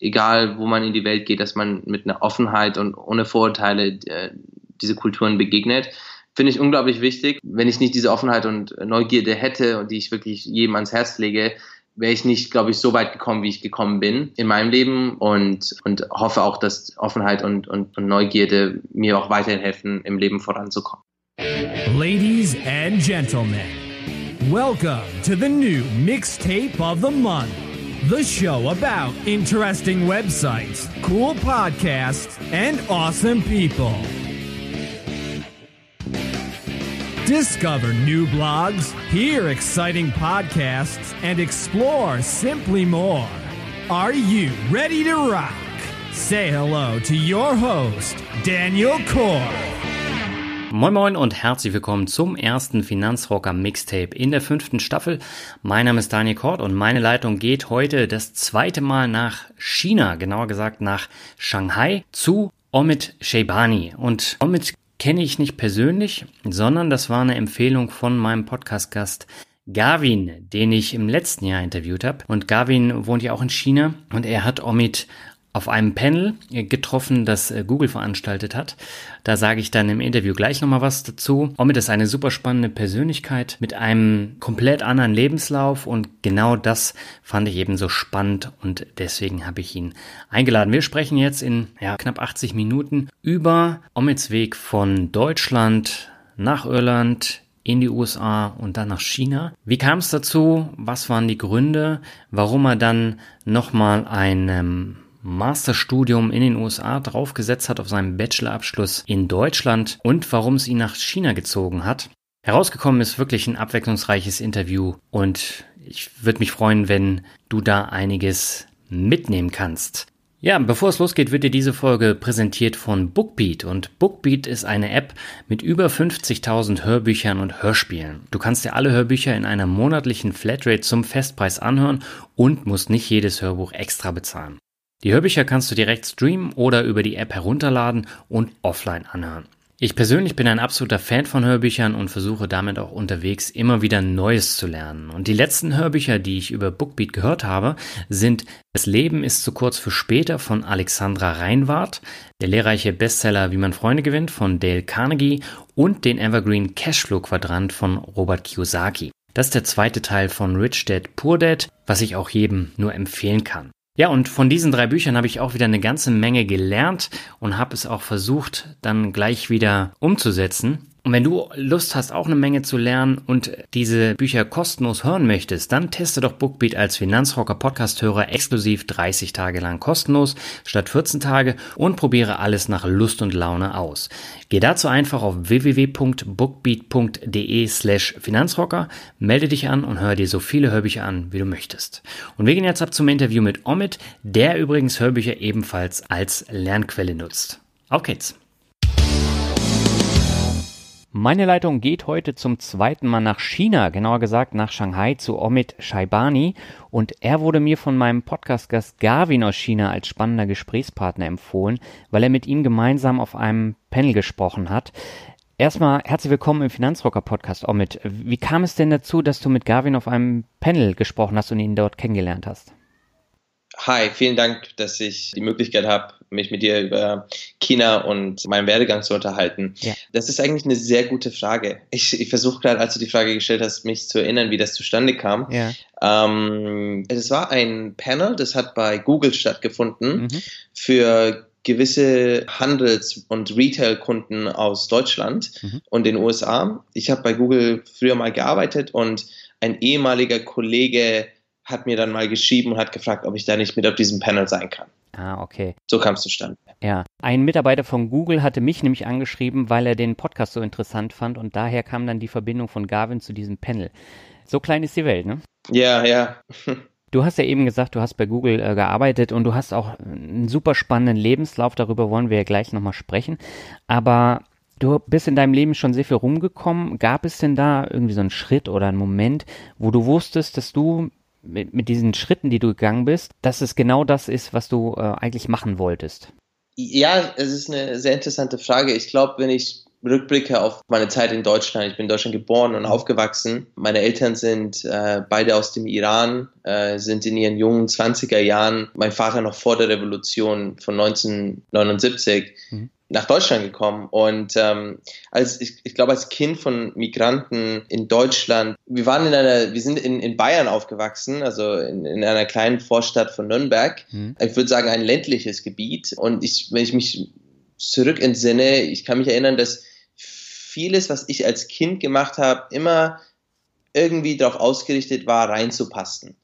Egal, wo man in die Welt geht, dass man mit einer Offenheit und ohne Vorurteile äh, diese Kulturen begegnet. Finde ich unglaublich wichtig. Wenn ich nicht diese Offenheit und Neugierde hätte und die ich wirklich jedem ans Herz lege, wäre ich nicht, glaube ich, so weit gekommen, wie ich gekommen bin in meinem Leben und, und hoffe auch, dass Offenheit und, und, und Neugierde mir auch weiterhin helfen, im Leben voranzukommen. Ladies and gentlemen, welcome to the new mixtape of the month. The show about interesting websites, cool podcasts, and awesome people. Discover new blogs, hear exciting podcasts, and explore simply more. Are you ready to rock? Say hello to your host, Daniel Core. Moin Moin und herzlich willkommen zum ersten Finanzrocker Mixtape in der fünften Staffel. Mein Name ist Daniel Kort und meine Leitung geht heute das zweite Mal nach China, genauer gesagt nach Shanghai zu Omid Sheibani. Und Omid kenne ich nicht persönlich, sondern das war eine Empfehlung von meinem Podcast-Gast Gavin, den ich im letzten Jahr interviewt habe. Und Gavin wohnt ja auch in China und er hat Omid auf einem Panel getroffen, das äh, Google veranstaltet hat. Da sage ich dann im Interview gleich nochmal was dazu. Omid ist eine super spannende Persönlichkeit mit einem komplett anderen Lebenslauf und genau das fand ich eben so spannend und deswegen habe ich ihn eingeladen. Wir sprechen jetzt in ja, knapp 80 Minuten über Omids Weg von Deutschland nach Irland, in die USA und dann nach China. Wie kam es dazu? Was waren die Gründe? Warum er dann nochmal ein ähm, Masterstudium in den USA draufgesetzt hat auf seinem Bachelorabschluss in Deutschland und warum es ihn nach China gezogen hat. Herausgekommen ist wirklich ein abwechslungsreiches Interview und ich würde mich freuen, wenn du da einiges mitnehmen kannst. Ja, bevor es losgeht, wird dir diese Folge präsentiert von Bookbeat und Bookbeat ist eine App mit über 50.000 Hörbüchern und Hörspielen. Du kannst dir alle Hörbücher in einer monatlichen Flatrate zum Festpreis anhören und musst nicht jedes Hörbuch extra bezahlen. Die Hörbücher kannst du direkt streamen oder über die App herunterladen und offline anhören. Ich persönlich bin ein absoluter Fan von Hörbüchern und versuche damit auch unterwegs immer wieder Neues zu lernen. Und die letzten Hörbücher, die ich über Bookbeat gehört habe, sind Das Leben ist zu kurz für später von Alexandra Reinwart, der lehrreiche Bestseller Wie man Freunde gewinnt von Dale Carnegie und den Evergreen Cashflow Quadrant von Robert Kiyosaki. Das ist der zweite Teil von Rich Dad Poor Dad, was ich auch jedem nur empfehlen kann. Ja, und von diesen drei Büchern habe ich auch wieder eine ganze Menge gelernt und habe es auch versucht, dann gleich wieder umzusetzen. Und wenn du Lust hast, auch eine Menge zu lernen und diese Bücher kostenlos hören möchtest, dann teste doch Bookbeat als Finanzrocker Podcast-Hörer exklusiv 30 Tage lang kostenlos statt 14 Tage und probiere alles nach Lust und Laune aus. Geh dazu einfach auf www.bookbeat.de slash Finanzrocker, melde dich an und hör dir so viele Hörbücher an, wie du möchtest. Und wir gehen jetzt ab zum Interview mit Omid, der übrigens Hörbücher ebenfalls als Lernquelle nutzt. Auf geht's! Meine Leitung geht heute zum zweiten Mal nach China, genauer gesagt nach Shanghai zu Omid Shaibani und er wurde mir von meinem Podcast-Gast Garvin aus China als spannender Gesprächspartner empfohlen, weil er mit ihm gemeinsam auf einem Panel gesprochen hat. Erstmal herzlich willkommen im Finanzrocker Podcast, Omid. Wie kam es denn dazu, dass du mit Garvin auf einem Panel gesprochen hast und ihn dort kennengelernt hast? Hi, vielen Dank, dass ich die Möglichkeit habe, mich mit dir über China und meinen Werdegang zu unterhalten. Ja. Das ist eigentlich eine sehr gute Frage. Ich, ich versuche gerade, als du die Frage gestellt hast, mich zu erinnern, wie das zustande kam. Ja. Ähm, es war ein Panel, das hat bei Google stattgefunden mhm. für gewisse Handels- und Retail-Kunden aus Deutschland mhm. und den USA. Ich habe bei Google früher mal gearbeitet und ein ehemaliger Kollege hat mir dann mal geschrieben und hat gefragt, ob ich da nicht mit auf diesem Panel sein kann. Ah, okay. So kam es zustande. Ja. Ein Mitarbeiter von Google hatte mich nämlich angeschrieben, weil er den Podcast so interessant fand und daher kam dann die Verbindung von Garvin zu diesem Panel. So klein ist die Welt, ne? Ja, ja. Du hast ja eben gesagt, du hast bei Google äh, gearbeitet und du hast auch einen super spannenden Lebenslauf. Darüber wollen wir ja gleich nochmal sprechen. Aber du bist in deinem Leben schon sehr viel rumgekommen. Gab es denn da irgendwie so einen Schritt oder einen Moment, wo du wusstest, dass du mit, mit diesen Schritten, die du gegangen bist, dass es genau das ist, was du äh, eigentlich machen wolltest? Ja, es ist eine sehr interessante Frage. Ich glaube, wenn ich Rückblicke auf meine Zeit in Deutschland. Ich bin in Deutschland geboren und aufgewachsen. Meine Eltern sind äh, beide aus dem Iran, äh, sind in ihren jungen 20er Jahren, mein Vater noch vor der Revolution von 1979, mhm nach Deutschland gekommen und ähm, als ich, ich glaube als Kind von Migranten in Deutschland, wir waren in einer, wir sind in, in Bayern aufgewachsen, also in, in einer kleinen Vorstadt von Nürnberg. Mhm. Ich würde sagen ein ländliches Gebiet und ich, wenn ich mich zurück entsinne, ich kann mich erinnern, dass vieles, was ich als Kind gemacht habe, immer irgendwie darauf ausgerichtet war, reinzupassen.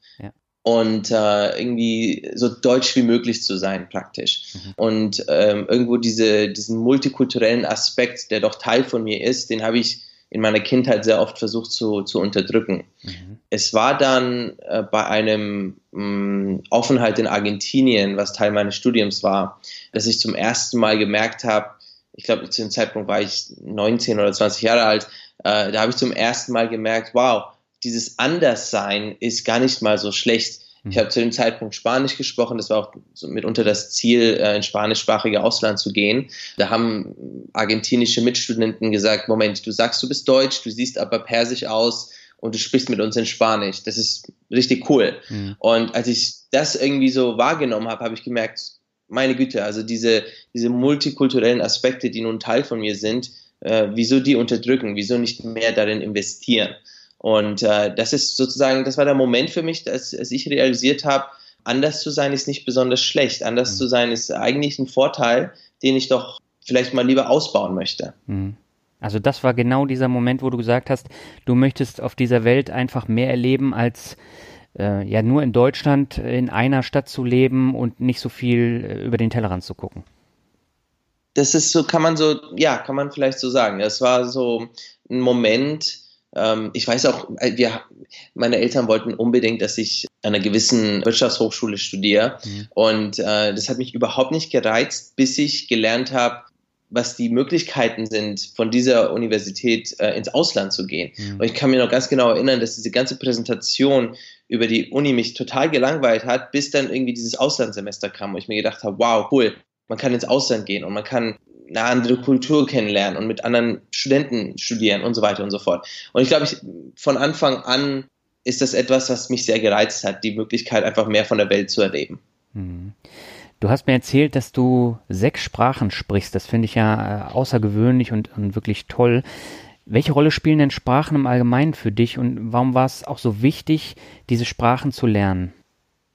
Und äh, irgendwie so deutsch wie möglich zu sein, praktisch. Mhm. Und ähm, irgendwo diese, diesen multikulturellen Aspekt, der doch Teil von mir ist, den habe ich in meiner Kindheit sehr oft versucht zu, zu unterdrücken. Mhm. Es war dann äh, bei einem mh, mm, Aufenthalt in Argentinien, was Teil meines Studiums war, dass ich zum ersten Mal gemerkt habe, ich glaube, zu dem Zeitpunkt war ich 19 oder 20 Jahre alt, äh, da habe ich zum ersten Mal gemerkt, wow, dieses Anderssein ist gar nicht mal so schlecht. Mhm. Ich habe zu dem Zeitpunkt Spanisch gesprochen, das war auch mitunter das Ziel, äh, ins spanischsprachige Ausland zu gehen. Da haben argentinische Mitstudenten gesagt, Moment, du sagst, du bist Deutsch, du siehst aber persisch aus und du sprichst mit uns in Spanisch. Das ist richtig cool. Mhm. Und als ich das irgendwie so wahrgenommen habe, habe ich gemerkt, meine Güte, also diese, diese multikulturellen Aspekte, die nun Teil von mir sind, äh, wieso die unterdrücken, wieso nicht mehr darin investieren. Und äh, das ist sozusagen, das war der Moment für mich, dass, dass ich realisiert habe, anders zu sein ist nicht besonders schlecht. Anders mhm. zu sein ist eigentlich ein Vorteil, den ich doch vielleicht mal lieber ausbauen möchte. Mhm. Also das war genau dieser Moment, wo du gesagt hast, du möchtest auf dieser Welt einfach mehr erleben als äh, ja nur in Deutschland in einer Stadt zu leben und nicht so viel äh, über den Tellerrand zu gucken. Das ist so, kann man so, ja, kann man vielleicht so sagen. Das war so ein Moment, ähm, ich weiß auch, äh, wir, meine Eltern wollten unbedingt, dass ich an einer gewissen Wirtschaftshochschule studiere. Mhm. Und äh, das hat mich überhaupt nicht gereizt, bis ich gelernt habe, was die Möglichkeiten sind, von dieser Universität äh, ins Ausland zu gehen. Mhm. Und ich kann mir noch ganz genau erinnern, dass diese ganze Präsentation über die Uni mich total gelangweilt hat, bis dann irgendwie dieses Auslandssemester kam, wo ich mir gedacht habe, wow, cool, man kann ins Ausland gehen und man kann eine andere Kultur kennenlernen und mit anderen Studenten studieren und so weiter und so fort. Und ich glaube, ich, von Anfang an ist das etwas, was mich sehr gereizt hat, die Möglichkeit, einfach mehr von der Welt zu erleben. Mhm. Du hast mir erzählt, dass du sechs Sprachen sprichst. Das finde ich ja äh, außergewöhnlich und, und wirklich toll. Welche Rolle spielen denn Sprachen im Allgemeinen für dich und warum war es auch so wichtig, diese Sprachen zu lernen?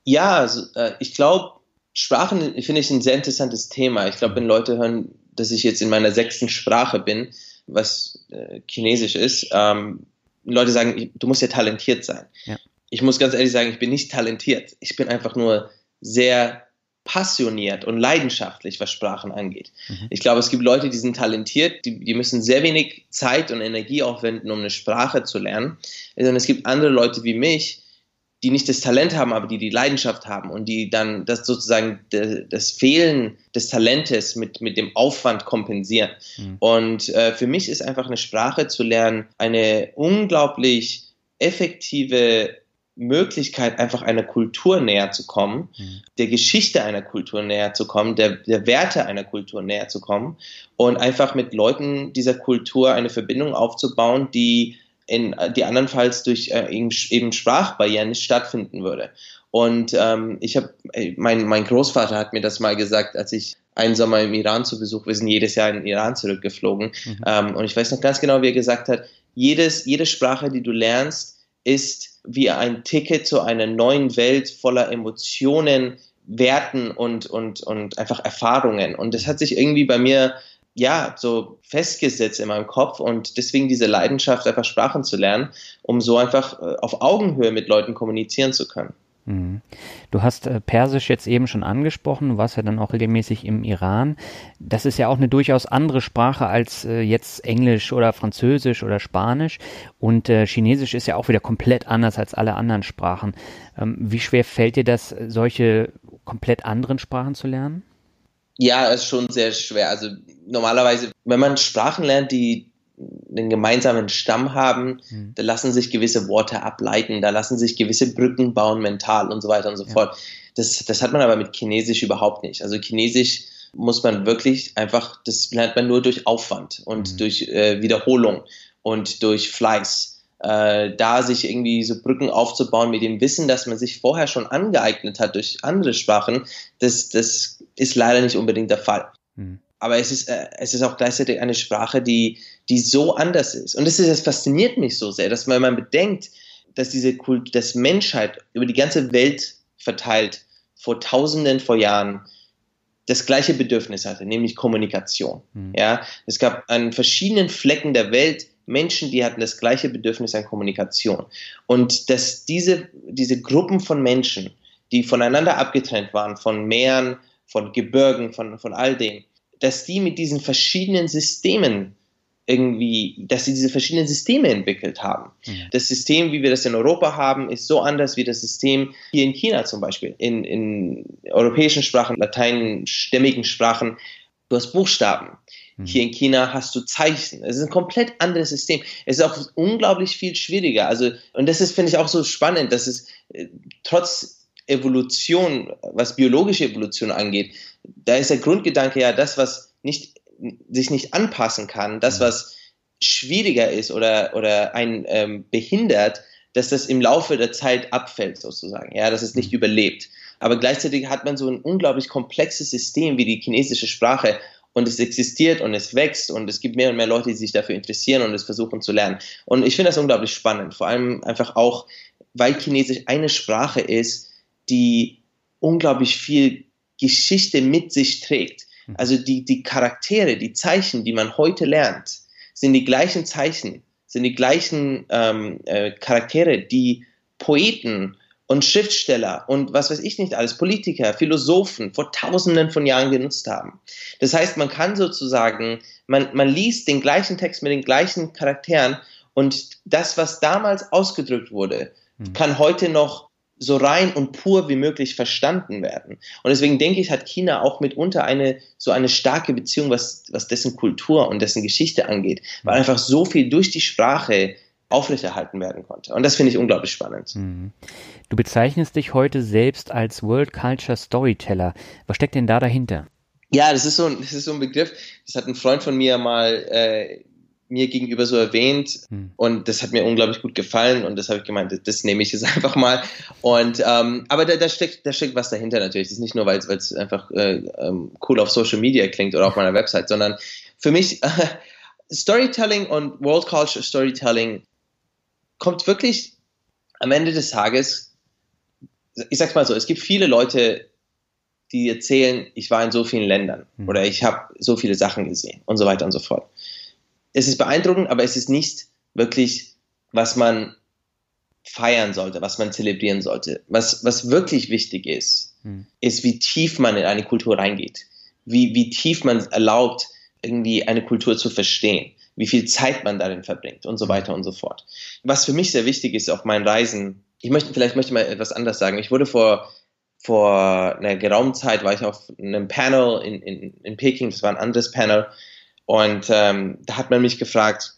Ja, also, äh, ich glaube, Sprachen finde ich ein sehr interessantes Thema. Ich glaube, wenn Leute hören, dass ich jetzt in meiner sechsten Sprache bin, was äh, Chinesisch ist, ähm, Leute sagen, du musst ja talentiert sein. Ja. Ich muss ganz ehrlich sagen, ich bin nicht talentiert. Ich bin einfach nur sehr passioniert und leidenschaftlich, was Sprachen angeht. Mhm. Ich glaube, es gibt Leute, die sind talentiert, die, die müssen sehr wenig Zeit und Energie aufwenden, um eine Sprache zu lernen. Und es gibt andere Leute wie mich, die nicht das Talent haben, aber die die Leidenschaft haben und die dann das sozusagen das Fehlen des Talentes mit, mit dem Aufwand kompensieren. Mhm. Und äh, für mich ist einfach eine Sprache zu lernen eine unglaublich effektive Möglichkeit, einfach einer Kultur näher zu kommen, mhm. der Geschichte einer Kultur näher zu kommen, der, der Werte einer Kultur näher zu kommen und einfach mit Leuten dieser Kultur eine Verbindung aufzubauen, die in, die andernfalls durch äh, eben Sprachbarrieren nicht stattfinden würde. Und ähm, ich habe, äh, mein, mein Großvater hat mir das mal gesagt, als ich einen Sommer im Iran zu Besuch, wir sind jedes Jahr in den Iran zurückgeflogen. Mhm. Ähm, und ich weiß noch ganz genau, wie er gesagt hat, jedes, jede Sprache, die du lernst, ist wie ein Ticket zu einer neuen Welt voller Emotionen, Werten und, und, und einfach Erfahrungen. Und das hat sich irgendwie bei mir ja, so festgesetzt in meinem Kopf und deswegen diese Leidenschaft, einfach Sprachen zu lernen, um so einfach äh, auf Augenhöhe mit Leuten kommunizieren zu können. Mhm. Du hast äh, Persisch jetzt eben schon angesprochen, du warst ja dann auch regelmäßig im Iran. Das ist ja auch eine durchaus andere Sprache als äh, jetzt Englisch oder Französisch oder Spanisch. Und Chinesisch ist ja auch wieder komplett anders als alle anderen Sprachen. Ähm, wie schwer fällt dir das, solche komplett anderen Sprachen zu lernen? Ja, ist schon sehr schwer. Also normalerweise, wenn man Sprachen lernt, die einen gemeinsamen Stamm haben, mhm. da lassen sich gewisse Worte ableiten, da lassen sich gewisse Brücken bauen mental und so weiter und so ja. fort. Das, das hat man aber mit Chinesisch überhaupt nicht. Also Chinesisch muss man wirklich einfach, das lernt man nur durch Aufwand und mhm. durch äh, Wiederholung und durch Fleiß. Äh, da sich irgendwie so Brücken aufzubauen mit dem Wissen, dass man sich vorher schon angeeignet hat durch andere Sprachen, das, das ist leider nicht unbedingt der Fall. Mhm. Aber es ist, äh, es ist auch gleichzeitig eine Sprache, die, die so anders ist. Und das, ist, das fasziniert mich so sehr, dass man, man bedenkt, dass diese Kult, dass Menschheit über die ganze Welt verteilt vor Tausenden vor Jahren das gleiche Bedürfnis hatte, nämlich Kommunikation. Mhm. Ja, es gab an verschiedenen Flecken der Welt Menschen, die hatten das gleiche Bedürfnis an Kommunikation. Und dass diese, diese Gruppen von Menschen, die voneinander abgetrennt waren, von Meeren, von Gebirgen, von, von all dem, dass die mit diesen verschiedenen Systemen irgendwie, dass sie diese verschiedenen Systeme entwickelt haben. Mhm. Das System, wie wir das in Europa haben, ist so anders wie das System hier in China zum Beispiel. In, in europäischen Sprachen, lateinstämmigen Sprachen, du hast Buchstaben. Mhm. Hier in China hast du Zeichen. Es ist ein komplett anderes System. Es ist auch unglaublich viel schwieriger. Also, und das ist, finde ich, auch so spannend, dass es äh, trotz Evolution, was biologische Evolution angeht, da ist der Grundgedanke ja, das, was nicht, sich nicht anpassen kann, das, mhm. was schwieriger ist oder, oder einen ähm, behindert, dass das im Laufe der Zeit abfällt, sozusagen, ja, dass es nicht mhm. überlebt. Aber gleichzeitig hat man so ein unglaublich komplexes System wie die chinesische Sprache und es existiert und es wächst und es gibt mehr und mehr Leute, die sich dafür interessieren und es versuchen zu lernen. Und ich finde das unglaublich spannend, vor allem einfach auch, weil Chinesisch eine Sprache ist, die unglaublich viel Geschichte mit sich trägt. Mhm. Also die, die Charaktere, die Zeichen, die man heute lernt, sind die gleichen Zeichen, sind die gleichen ähm, äh, Charaktere, die Poeten und Schriftsteller und was weiß ich nicht alles, Politiker, Philosophen vor tausenden von Jahren genutzt haben. Das heißt, man kann sozusagen, man, man liest den gleichen Text mit den gleichen Charakteren und das, was damals ausgedrückt wurde, mhm. kann heute noch so rein und pur wie möglich verstanden werden. Und deswegen denke ich, hat China auch mitunter eine so eine starke Beziehung, was, was dessen Kultur und dessen Geschichte angeht, weil einfach so viel durch die Sprache aufrechterhalten werden konnte. Und das finde ich unglaublich spannend. Mhm. Du bezeichnest dich heute selbst als World Culture Storyteller. Was steckt denn da dahinter? Ja, das ist so ein, das ist so ein Begriff, das hat ein Freund von mir mal äh, mir gegenüber so erwähnt hm. und das hat mir unglaublich gut gefallen und das habe ich gemeint, das, das, nehme ich jetzt einfach mal. Und ähm, aber da, da, steckt, da steckt was dahinter natürlich. Das ist nicht nur, weil es einfach äh, ähm, cool auf Social Media klingt oder auf meiner Website, sondern für mich äh, Storytelling und World Culture Storytelling kommt wirklich am Ende des Tages, ich sag's mal so, es gibt viele Leute, die erzählen, ich war in so vielen Ländern hm. oder ich habe so viele Sachen gesehen und so weiter und so fort es ist beeindruckend, aber es ist nicht wirklich, was man feiern sollte, was man zelebrieren sollte. Was, was wirklich wichtig ist, hm. ist, wie tief man in eine Kultur reingeht. Wie, wie tief man erlaubt, irgendwie eine Kultur zu verstehen. Wie viel Zeit man darin verbringt und so weiter und so fort. Was für mich sehr wichtig ist auf meinen Reisen, ich möchte, vielleicht möchte mal etwas anders sagen. Ich wurde vor, vor einer geraumen Zeit, war ich auf einem Panel in, in, in Peking, das war ein anderes Panel, und ähm, da hat man mich gefragt,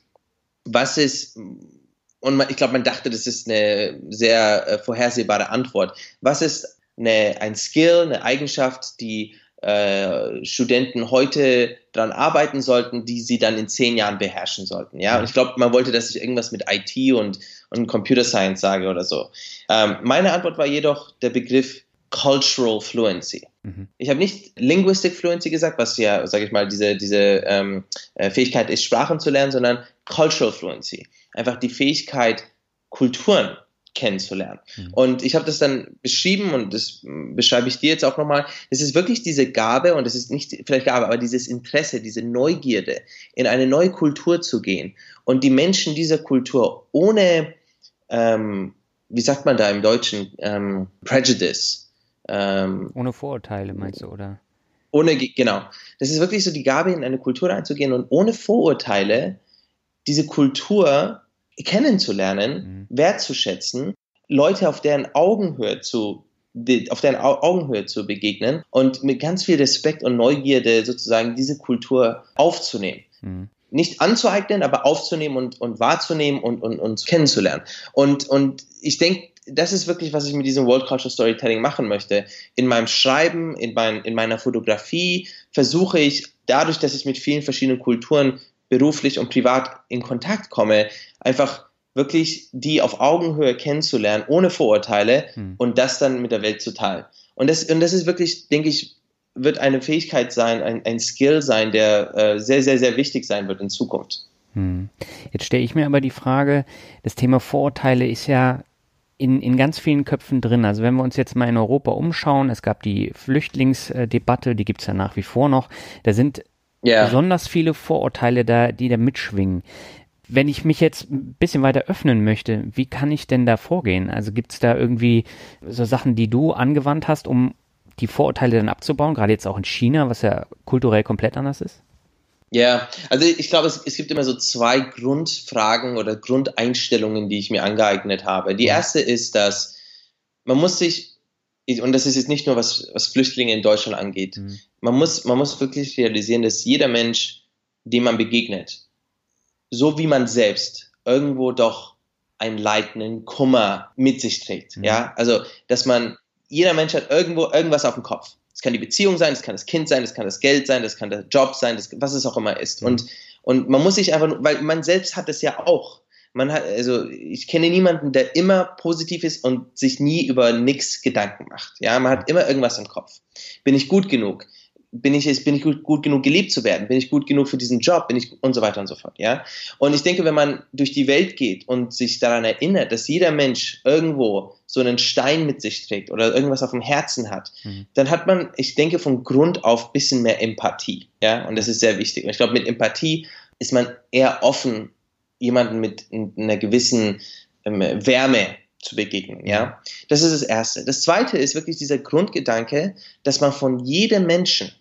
was ist, und man, ich glaube, man dachte, das ist eine sehr äh, vorhersehbare Antwort. Was ist eine, ein Skill, eine Eigenschaft, die äh, Studenten heute daran arbeiten sollten, die sie dann in zehn Jahren beherrschen sollten. Ja, und ich glaube, man wollte, dass ich irgendwas mit IT und, und Computer Science sage oder so. Ähm, meine Antwort war jedoch der Begriff Cultural Fluency. Mhm. Ich habe nicht Linguistic Fluency gesagt, was ja, sage ich mal, diese, diese ähm, äh, Fähigkeit ist, Sprachen zu lernen, sondern Cultural Fluency. Einfach die Fähigkeit, Kulturen kennenzulernen. Mhm. Und ich habe das dann beschrieben und das beschreibe ich dir jetzt auch nochmal. Es ist wirklich diese Gabe und es ist nicht vielleicht Gabe, aber dieses Interesse, diese Neugierde, in eine neue Kultur zu gehen und die Menschen dieser Kultur ohne ähm, wie sagt man da im Deutschen, ähm, Prejudice. Ähm, ohne Vorurteile meinst du, oder? Ohne, genau. Das ist wirklich so die Gabe, in eine Kultur einzugehen und ohne Vorurteile diese Kultur kennenzulernen, mhm. wertzuschätzen, Leute auf deren Augenhöhe zu auf deren Augenhöhe zu begegnen und mit ganz viel Respekt und Neugierde sozusagen diese Kultur aufzunehmen. Mhm. Nicht anzueignen, aber aufzunehmen und, und wahrzunehmen und, und, und kennenzulernen. Und, und ich denke, das ist wirklich, was ich mit diesem World Cultural Storytelling machen möchte. In meinem Schreiben, in, mein, in meiner Fotografie versuche ich, dadurch, dass ich mit vielen verschiedenen Kulturen beruflich und privat in Kontakt komme, einfach wirklich die auf Augenhöhe kennenzulernen, ohne Vorurteile hm. und das dann mit der Welt zu teilen. Und das, und das ist wirklich, denke ich, wird eine Fähigkeit sein, ein, ein Skill sein, der äh, sehr, sehr, sehr wichtig sein wird in Zukunft. Hm. Jetzt stelle ich mir aber die Frage, das Thema Vorurteile ist ja in, in ganz vielen Köpfen drin. Also wenn wir uns jetzt mal in Europa umschauen, es gab die Flüchtlingsdebatte, die gibt es ja nach wie vor noch, da sind yeah. besonders viele Vorurteile da, die da mitschwingen. Wenn ich mich jetzt ein bisschen weiter öffnen möchte, wie kann ich denn da vorgehen? Also gibt es da irgendwie so Sachen, die du angewandt hast, um die Vorurteile dann abzubauen, gerade jetzt auch in China, was ja kulturell komplett anders ist? Ja, also ich glaube, es, es, gibt immer so zwei Grundfragen oder Grundeinstellungen, die ich mir angeeignet habe. Die erste ist, dass man muss sich, und das ist jetzt nicht nur was, was Flüchtlinge in Deutschland angeht, mhm. man, muss, man muss wirklich realisieren, dass jeder Mensch, dem man begegnet, so wie man selbst irgendwo doch einen leitenden Kummer mit sich trägt. Mhm. Ja, also, dass man, jeder Mensch hat irgendwo irgendwas auf dem Kopf. Es kann die Beziehung sein, es kann das Kind sein, es kann das Geld sein, das kann der Job sein, das, was es auch immer ist. Mhm. Und, und man muss sich einfach, weil man selbst hat es ja auch. Man hat, also ich kenne niemanden, der immer positiv ist und sich nie über nichts Gedanken macht. Ja, man hat immer irgendwas im Kopf. Bin ich gut genug? bin ich, bin ich gut, gut, genug geliebt zu werden? Bin ich gut genug für diesen Job? Bin ich und so weiter und so fort, ja? Und ich denke, wenn man durch die Welt geht und sich daran erinnert, dass jeder Mensch irgendwo so einen Stein mit sich trägt oder irgendwas auf dem Herzen hat, mhm. dann hat man, ich denke, von Grund auf ein bisschen mehr Empathie, ja? Und das ist sehr wichtig. Und ich glaube, mit Empathie ist man eher offen, jemanden mit einer gewissen ähm, Wärme zu begegnen, ja. Das ist das Erste. Das Zweite ist wirklich dieser Grundgedanke, dass man von jedem Menschen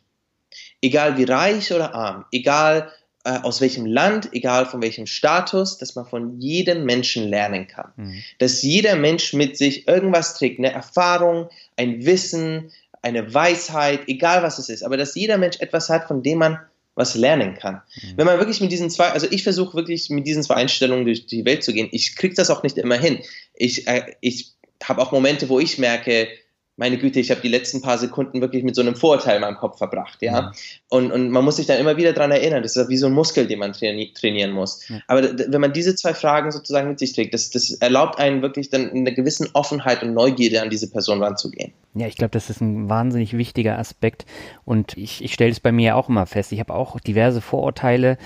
egal wie reich oder arm, egal äh, aus welchem Land, egal von welchem Status, dass man von jedem Menschen lernen kann. Mhm. Dass jeder Mensch mit sich irgendwas trägt, eine Erfahrung, ein Wissen, eine Weisheit, egal was es ist, aber dass jeder Mensch etwas hat, von dem man was lernen kann. Mhm. Wenn man wirklich mit diesen zwei, also ich versuche wirklich mit diesen zwei Einstellungen durch die Welt zu gehen. Ich kriege das auch nicht immer hin. Ich, äh, ich habe auch Momente, wo ich merke, meine Güte, ich habe die letzten paar Sekunden wirklich mit so einem Vorurteil in meinem Kopf verbracht, ja. Mhm. Und, und man muss sich dann immer wieder daran erinnern, das ist wie so ein Muskel, den man traini trainieren muss. Mhm. Aber wenn man diese zwei Fragen sozusagen mit sich trägt, das, das erlaubt einen wirklich dann in einer gewissen Offenheit und Neugierde an diese Person ranzugehen. Ja, ich glaube, das ist ein wahnsinnig wichtiger Aspekt und ich, ich stelle es bei mir auch immer fest. Ich habe auch diverse Vorurteile,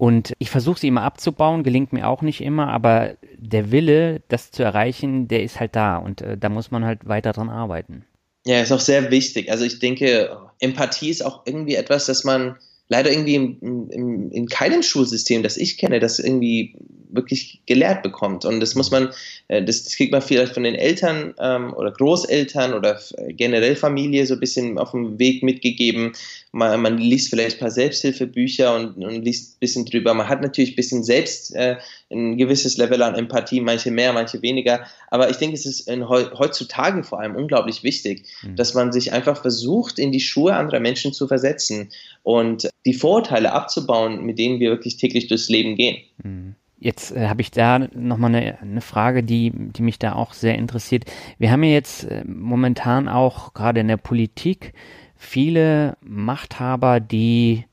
und ich versuche sie immer abzubauen, gelingt mir auch nicht immer, aber der Wille, das zu erreichen, der ist halt da und äh, da muss man halt weiter dran arbeiten. Ja, ist auch sehr wichtig. Also ich denke, Empathie ist auch irgendwie etwas, das man leider irgendwie im, im, in keinem Schulsystem, das ich kenne, das irgendwie wirklich gelehrt bekommt. Und das muss man, äh, das, kriegt man vielleicht von den Eltern ähm, oder Großeltern oder generell Familie so ein bisschen auf dem Weg mitgegeben. Man, man liest vielleicht ein paar Selbsthilfebücher und, und, liest ein bisschen drüber. Man hat natürlich ein bisschen selbst äh, ein gewisses Level an Empathie, manche mehr, manche weniger. Aber ich denke, es ist in, heutzutage vor allem unglaublich wichtig, mhm. dass man sich einfach versucht, in die Schuhe anderer Menschen zu versetzen und die Vorurteile abzubauen, mit denen wir wirklich täglich durchs Leben gehen. Mhm. Jetzt äh, habe ich da nochmal eine, eine Frage, die, die mich da auch sehr interessiert. Wir haben ja jetzt äh, momentan auch gerade in der Politik viele Machthaber, die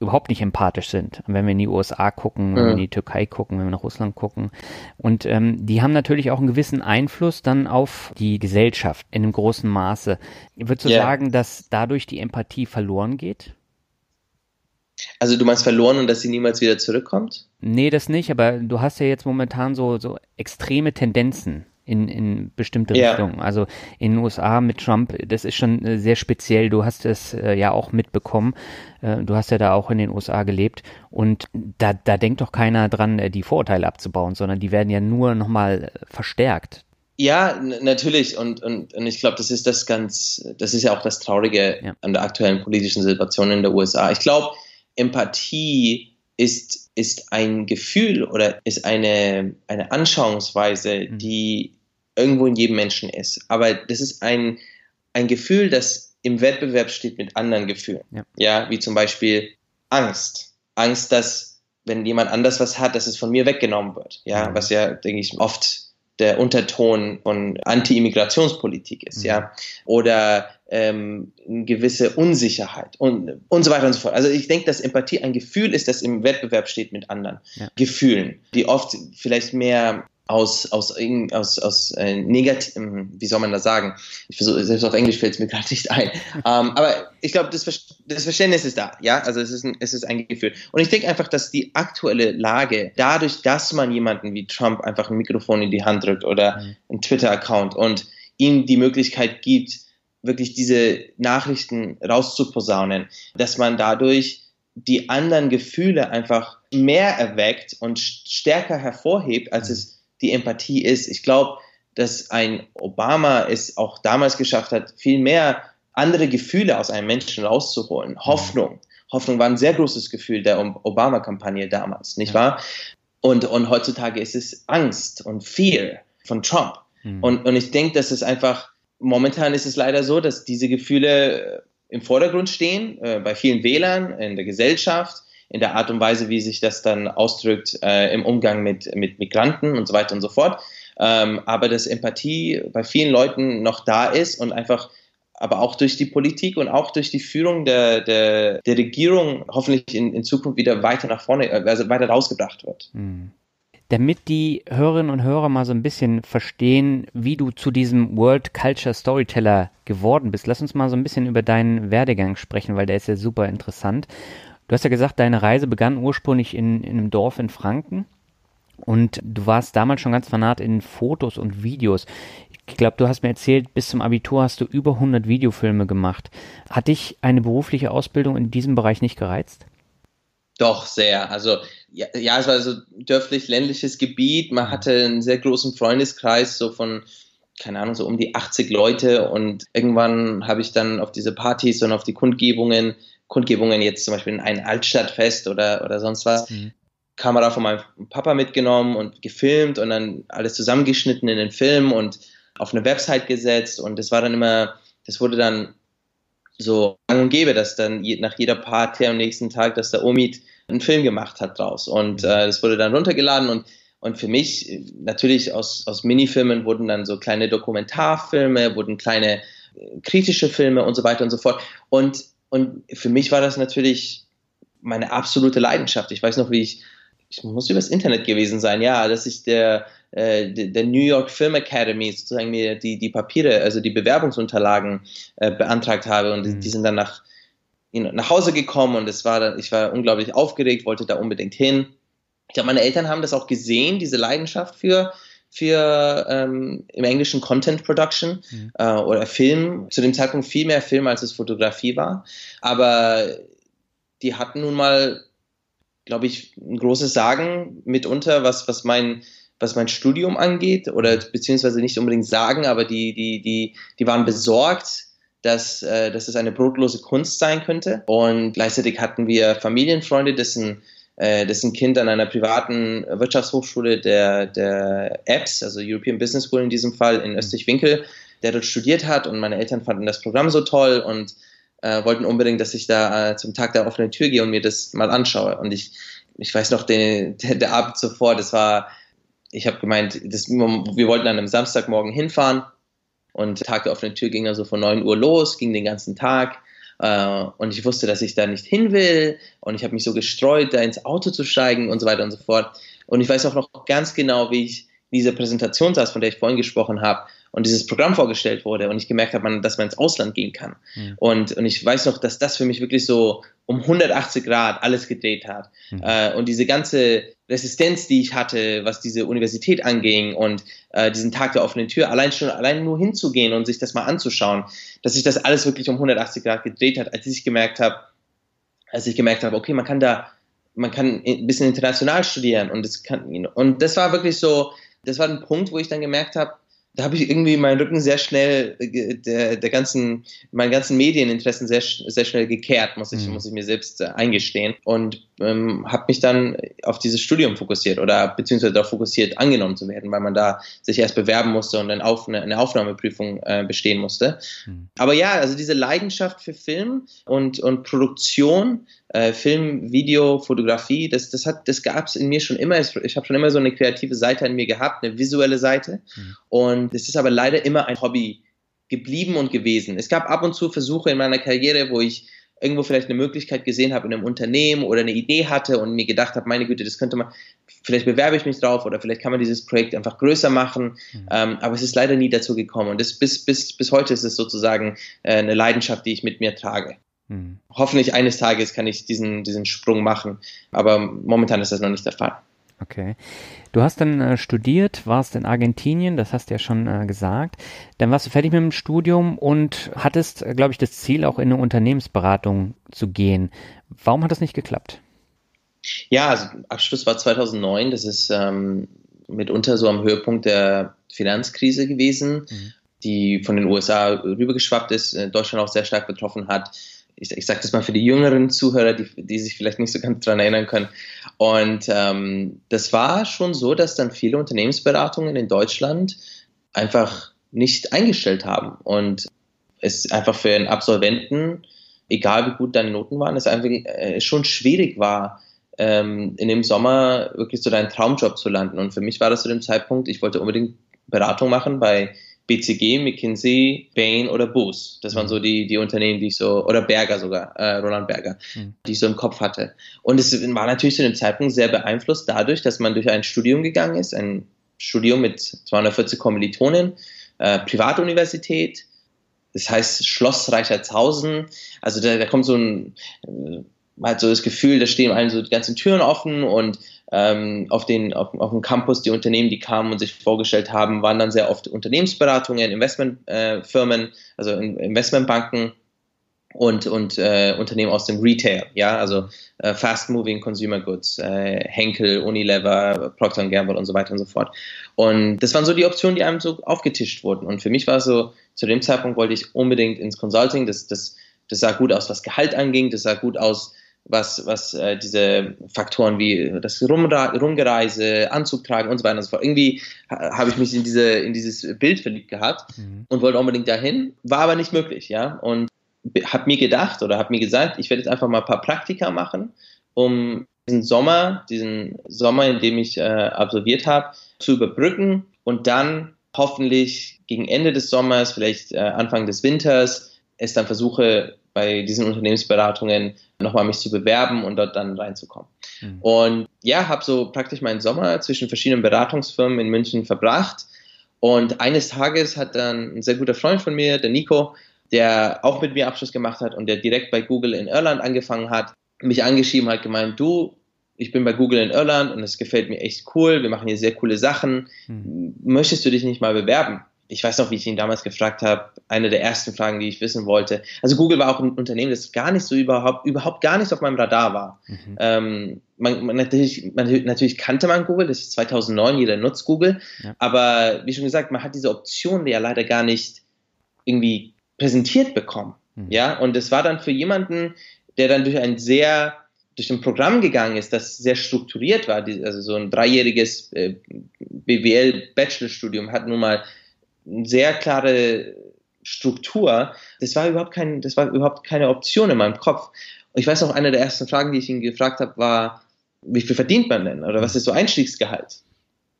überhaupt nicht empathisch sind. Wenn wir in die USA gucken, wenn wir in die Türkei gucken, wenn wir nach Russland gucken. Und ähm, die haben natürlich auch einen gewissen Einfluss dann auf die Gesellschaft in einem großen Maße. Würdest du yeah. sagen, dass dadurch die Empathie verloren geht? Also du meinst verloren und dass sie niemals wieder zurückkommt? Nee, das nicht, aber du hast ja jetzt momentan so, so extreme Tendenzen in, in bestimmte ja. Richtungen. Also in den USA mit Trump, das ist schon äh, sehr speziell. Du hast es äh, ja auch mitbekommen. Äh, du hast ja da auch in den USA gelebt. Und da, da denkt doch keiner dran, die Vorurteile abzubauen, sondern die werden ja nur nochmal verstärkt. Ja, natürlich. Und, und, und ich glaube, das ist das ganz, das ist ja auch das Traurige ja. an der aktuellen politischen Situation in der USA. Ich glaube, Empathie ist, ist ein Gefühl oder ist eine, eine Anschauungsweise, mhm. die irgendwo in jedem Menschen ist. Aber das ist ein, ein Gefühl, das im Wettbewerb steht mit anderen Gefühlen. Ja. ja, wie zum Beispiel Angst. Angst, dass wenn jemand anders was hat, dass es von mir weggenommen wird. Ja, was ja, denke ich, oft der Unterton von Anti-Immigrationspolitik ist, mhm. ja, oder ähm, eine gewisse Unsicherheit und, und so weiter und so fort. Also ich denke, dass Empathie ein Gefühl ist, das im Wettbewerb steht mit anderen ja. Gefühlen, die oft vielleicht mehr aus, aus, aus, aus äh, negativ, ähm, wie soll man das sagen? Ich versuche, selbst auf Englisch fällt es mir gerade nicht ein. ähm, aber ich glaube, das, das Verständnis ist da, ja, also es ist ein, es ist ein Gefühl. Und ich denke einfach, dass die aktuelle Lage, dadurch, dass man jemanden wie Trump einfach ein Mikrofon in die Hand drückt oder mhm. einen Twitter-Account und ihm die Möglichkeit gibt, wirklich diese Nachrichten rauszuposaunen, dass man dadurch die anderen Gefühle einfach mehr erweckt und stärker hervorhebt, als mhm. es die Empathie ist. Ich glaube, dass ein Obama es auch damals geschafft hat, viel mehr andere Gefühle aus einem Menschen rauszuholen. Mhm. Hoffnung. Hoffnung war ein sehr großes Gefühl der Obama-Kampagne damals, nicht wahr? Und, und heutzutage ist es Angst und Fear von Trump. Mhm. Und, und ich denke, dass es einfach, momentan ist es leider so, dass diese Gefühle im Vordergrund stehen, äh, bei vielen Wählern, in der Gesellschaft in der Art und Weise, wie sich das dann ausdrückt äh, im Umgang mit, mit Migranten und so weiter und so fort. Ähm, aber dass Empathie bei vielen Leuten noch da ist und einfach aber auch durch die Politik und auch durch die Führung der, der, der Regierung hoffentlich in, in Zukunft wieder weiter nach vorne, also weiter rausgebracht wird. Mhm. Damit die Hörerinnen und Hörer mal so ein bisschen verstehen, wie du zu diesem World Culture Storyteller geworden bist, lass uns mal so ein bisschen über deinen Werdegang sprechen, weil der ist ja super interessant. Du hast ja gesagt, deine Reise begann ursprünglich in, in einem Dorf in Franken. Und du warst damals schon ganz fanat in Fotos und Videos. Ich glaube, du hast mir erzählt, bis zum Abitur hast du über 100 Videofilme gemacht. Hat dich eine berufliche Ausbildung in diesem Bereich nicht gereizt? Doch, sehr. Also, ja, ja es war so dörflich ländliches Gebiet. Man hatte einen sehr großen Freundeskreis, so von, keine Ahnung, so um die 80 Leute. Und irgendwann habe ich dann auf diese Partys und auf die Kundgebungen Kundgebungen jetzt zum Beispiel in ein Altstadtfest oder, oder sonst was, mhm. Kamera von meinem Papa mitgenommen und gefilmt und dann alles zusammengeschnitten in den Film und auf eine Website gesetzt und das war dann immer, das wurde dann so gang und gäbe, dass dann nach jeder Party am nächsten Tag, dass der Omid einen Film gemacht hat draus und mhm. äh, das wurde dann runtergeladen und und für mich, natürlich aus, aus Minifilmen wurden dann so kleine Dokumentarfilme, wurden kleine äh, kritische Filme und so weiter und so fort. Und und für mich war das natürlich meine absolute Leidenschaft. Ich weiß noch, wie ich, ich muss übers Internet gewesen sein, ja, dass ich der, äh, der New York Film Academy sozusagen mir die, die Papiere, also die Bewerbungsunterlagen äh, beantragt habe und mhm. die sind dann nach, nach Hause gekommen und es war dann, ich war unglaublich aufgeregt, wollte da unbedingt hin. Ich glaube, meine Eltern haben das auch gesehen, diese Leidenschaft für, für ähm, im englischen Content Production mhm. äh, oder Film. Zu dem Zeitpunkt viel mehr Film, als es Fotografie war. Aber die hatten nun mal, glaube ich, ein großes Sagen mitunter, was, was mein was mein Studium angeht, oder beziehungsweise nicht unbedingt sagen, aber die, die, die, die waren besorgt, dass, äh, dass es eine brotlose Kunst sein könnte. Und gleichzeitig hatten wir Familienfreunde, dessen äh, dessen Kind an einer privaten Wirtschaftshochschule der, der Apps, also European Business School in diesem Fall, in mhm. Österreich-Winkel, der dort studiert hat und meine Eltern fanden das Programm so toll und äh, wollten unbedingt, dass ich da äh, zum Tag der offenen Tür gehe und mir das mal anschaue. Und ich, ich weiß noch, den, der, der Abend zuvor, das war, ich habe gemeint, das, wir wollten an einem Samstagmorgen hinfahren und Tag der offenen Tür ging also von 9 Uhr los, ging den ganzen Tag. Äh, und ich wusste, dass ich da nicht hin will. Und ich habe mich so gestreut, da ins Auto zu steigen und so weiter und so fort. Und ich weiß auch noch ganz genau, wie ich diese Präsentation saß, von der ich vorhin gesprochen habe, und dieses Programm vorgestellt wurde und ich gemerkt habe, dass man ins Ausland gehen kann. Mhm. Und, und ich weiß noch, dass das für mich wirklich so um 180 Grad alles gedreht hat. Mhm. Äh, und diese ganze Resistenz, die ich hatte, was diese Universität anging und äh, diesen Tag der offenen Tür, allein schon, allein nur hinzugehen und sich das mal anzuschauen, dass sich das alles wirklich um 180 Grad gedreht hat, als ich gemerkt habe, als ich gemerkt habe, okay, man kann da, man kann ein bisschen international studieren und das kann, und das war wirklich so, das war ein Punkt, wo ich dann gemerkt habe, da habe ich irgendwie meinen Rücken sehr schnell, äh, der, der ganzen, meinen ganzen Medieninteressen sehr, sehr schnell gekehrt, muss ich, mhm. muss ich mir selbst äh, eingestehen. Und ähm, habe mich dann auf dieses Studium fokussiert oder beziehungsweise darauf fokussiert, angenommen zu werden, weil man da sich erst bewerben musste und eine, Auf eine Aufnahmeprüfung äh, bestehen musste. Mhm. Aber ja, also diese Leidenschaft für Film und, und Produktion, äh, Film, Video, Fotografie, das, das, das gab es in mir schon immer. Ich habe schon immer so eine kreative Seite in mir gehabt, eine visuelle Seite. Mhm. Und es ist aber leider immer ein Hobby geblieben und gewesen. Es gab ab und zu Versuche in meiner Karriere, wo ich irgendwo vielleicht eine Möglichkeit gesehen habe in einem Unternehmen oder eine Idee hatte und mir gedacht habe, meine Güte, das könnte man, vielleicht bewerbe ich mich drauf oder vielleicht kann man dieses Projekt einfach größer machen. Mhm. Ähm, aber es ist leider nie dazu gekommen. Und das, bis, bis, bis heute ist es sozusagen äh, eine Leidenschaft, die ich mit mir trage. Mhm. Hoffentlich eines Tages kann ich diesen, diesen Sprung machen, aber momentan ist das noch nicht der Fall. Okay. Du hast dann äh, studiert, warst in Argentinien, das hast du ja schon äh, gesagt. Dann warst du fertig mit dem Studium und hattest, äh, glaube ich, das Ziel, auch in eine Unternehmensberatung zu gehen. Warum hat das nicht geklappt? Ja, also Abschluss war 2009. Das ist ähm, mitunter so am Höhepunkt der Finanzkrise gewesen, mhm. die von den USA rübergeschwappt ist, äh, Deutschland auch sehr stark betroffen hat ich, ich sage das mal für die jüngeren Zuhörer, die, die sich vielleicht nicht so ganz daran erinnern können. Und ähm, das war schon so, dass dann viele Unternehmensberatungen in Deutschland einfach nicht eingestellt haben. Und es einfach für einen Absolventen, egal wie gut deine Noten waren, es einfach äh, schon schwierig war, ähm, in dem Sommer wirklich so deinen Traumjob zu landen. Und für mich war das zu dem Zeitpunkt, ich wollte unbedingt Beratung machen bei BCG, McKinsey, Bain oder Booz. Das waren mhm. so die, die Unternehmen, die ich so, oder Berger sogar, äh, Roland Berger, mhm. die ich so im Kopf hatte. Und es war natürlich zu dem Zeitpunkt sehr beeinflusst dadurch, dass man durch ein Studium gegangen ist, ein Studium mit 240 Kommilitonen, äh, Privatuniversität, das heißt Schloss Reichertshausen. Also da, da kommt so ein, äh, halt so das Gefühl, da stehen allen so die ganzen Türen offen und ähm, auf, den, auf, auf dem Campus die Unternehmen, die kamen und sich vorgestellt haben, waren dann sehr oft Unternehmensberatungen, Investmentfirmen, äh, also Investmentbanken und, und äh, Unternehmen aus dem Retail, ja, also äh, Fast Moving Consumer Goods, äh, Henkel, Unilever, Procter Gamble und so weiter und so fort. Und das waren so die Optionen, die einem so aufgetischt wurden. Und für mich war so, zu dem Zeitpunkt wollte ich unbedingt ins Consulting, das, das, das sah gut aus, was Gehalt anging, das sah gut aus, was, was äh, diese Faktoren wie das Rumgereise, Anzug tragen und so weiter und so fort. Irgendwie habe ich mich in, diese, in dieses Bild verliebt gehabt mhm. und wollte unbedingt dahin, war aber nicht möglich, ja. Und habe mir gedacht oder habe mir gesagt, ich werde jetzt einfach mal ein paar Praktika machen, um diesen Sommer, diesen Sommer, in dem ich äh, absolviert habe, zu überbrücken und dann hoffentlich gegen Ende des Sommers, vielleicht äh, Anfang des Winters, es dann versuche, bei diesen Unternehmensberatungen nochmal mich zu bewerben und dort dann reinzukommen. Mhm. Und ja, habe so praktisch meinen Sommer zwischen verschiedenen Beratungsfirmen in München verbracht. Und eines Tages hat dann ein sehr guter Freund von mir, der Nico, der auch mit mir Abschluss gemacht hat und der direkt bei Google in Irland angefangen hat, mich angeschrieben hat, gemeint, du, ich bin bei Google in Irland und es gefällt mir echt cool, wir machen hier sehr coole Sachen, mhm. möchtest du dich nicht mal bewerben? Ich weiß noch, wie ich ihn damals gefragt habe, eine der ersten Fragen, die ich wissen wollte. Also Google war auch ein Unternehmen, das gar nicht so überhaupt, überhaupt gar nicht auf meinem Radar war. Mhm. Ähm, man, man, natürlich, man, natürlich kannte man Google, das ist 2009, jeder nutzt Google, ja. aber wie schon gesagt, man hat diese Option ja leider gar nicht irgendwie präsentiert bekommen. Mhm. Ja, und es war dann für jemanden, der dann durch ein sehr durch ein Programm gegangen ist, das sehr strukturiert war, also so ein dreijähriges äh, BWL-Bachelorstudium hat nun mal sehr klare Struktur. Das war überhaupt kein, das war überhaupt keine Option in meinem Kopf. Und ich weiß noch, eine der ersten Fragen, die ich ihn gefragt habe, war, wie viel verdient man denn? Oder was ist so Einstiegsgehalt?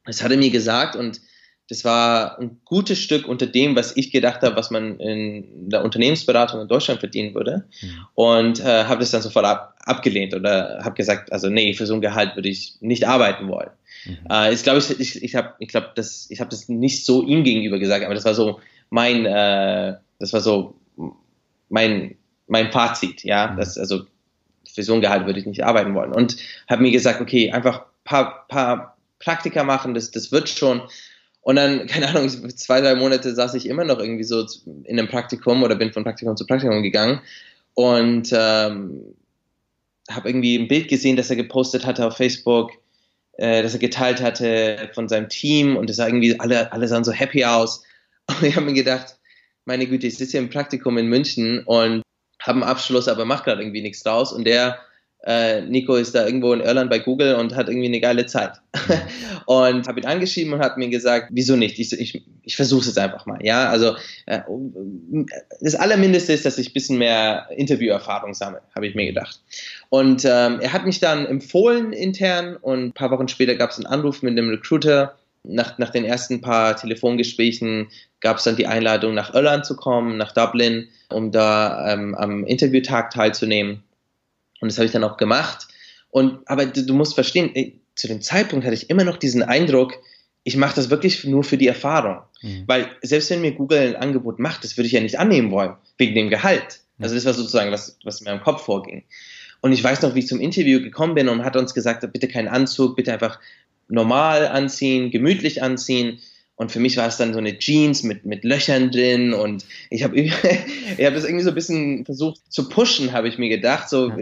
Das hat er mir gesagt und das war ein gutes Stück unter dem, was ich gedacht habe, was man in der Unternehmensberatung in Deutschland verdienen würde. Mhm. Und äh, habe das dann sofort ab, abgelehnt oder habe gesagt, also nee, für so ein Gehalt würde ich nicht arbeiten wollen. Mhm. Äh, ich glaube, ich, ich, ich habe ich glaub, das, ich hab das nicht so ihm gegenüber gesagt, aber das war so mein, äh, das war so mein, mein Fazit, ja. Mhm. Das, also für so ein Gehalt würde ich nicht arbeiten wollen. Und habe mir gesagt, okay, einfach paar, paar Praktika machen, das, das wird schon. Und dann, keine Ahnung, zwei, drei Monate saß ich immer noch irgendwie so in einem Praktikum oder bin von Praktikum zu Praktikum gegangen und ähm, habe irgendwie ein Bild gesehen, das er gepostet hatte auf Facebook, äh, das er geteilt hatte von seinem Team und das sah irgendwie, alle, alle sahen so happy aus. Und ich habe mir gedacht, meine Güte, ich sitze hier im Praktikum in München und habe einen Abschluss, aber mache gerade irgendwie nichts draus. Und der äh, Nico ist da irgendwo in Irland bei Google und hat irgendwie eine geile Zeit. und habe ihn angeschrieben und hat mir gesagt, wieso nicht? Ich, ich, ich versuche es jetzt einfach mal. Ja, also äh, das Allermindeste ist, dass ich ein bisschen mehr Interviewerfahrung sammle, habe ich mir gedacht. Und ähm, er hat mich dann empfohlen intern und ein paar Wochen später gab es einen Anruf mit einem Recruiter. Nach, nach den ersten paar Telefongesprächen gab es dann die Einladung, nach Irland zu kommen, nach Dublin, um da ähm, am Interviewtag teilzunehmen. Und das habe ich dann auch gemacht. Und, aber du, du musst verstehen, ey, zu dem Zeitpunkt hatte ich immer noch diesen Eindruck, ich mache das wirklich nur für die Erfahrung. Mhm. Weil selbst wenn mir Google ein Angebot macht, das würde ich ja nicht annehmen wollen, wegen dem Gehalt. Also das war sozusagen, was, was mir im Kopf vorging. Und ich weiß noch, wie ich zum Interview gekommen bin und hat uns gesagt, bitte keinen Anzug, bitte einfach normal anziehen, gemütlich anziehen. Und für mich war es dann so eine Jeans mit, mit Löchern drin und ich habe ich hab das irgendwie so ein bisschen versucht zu pushen, habe ich mir gedacht. So,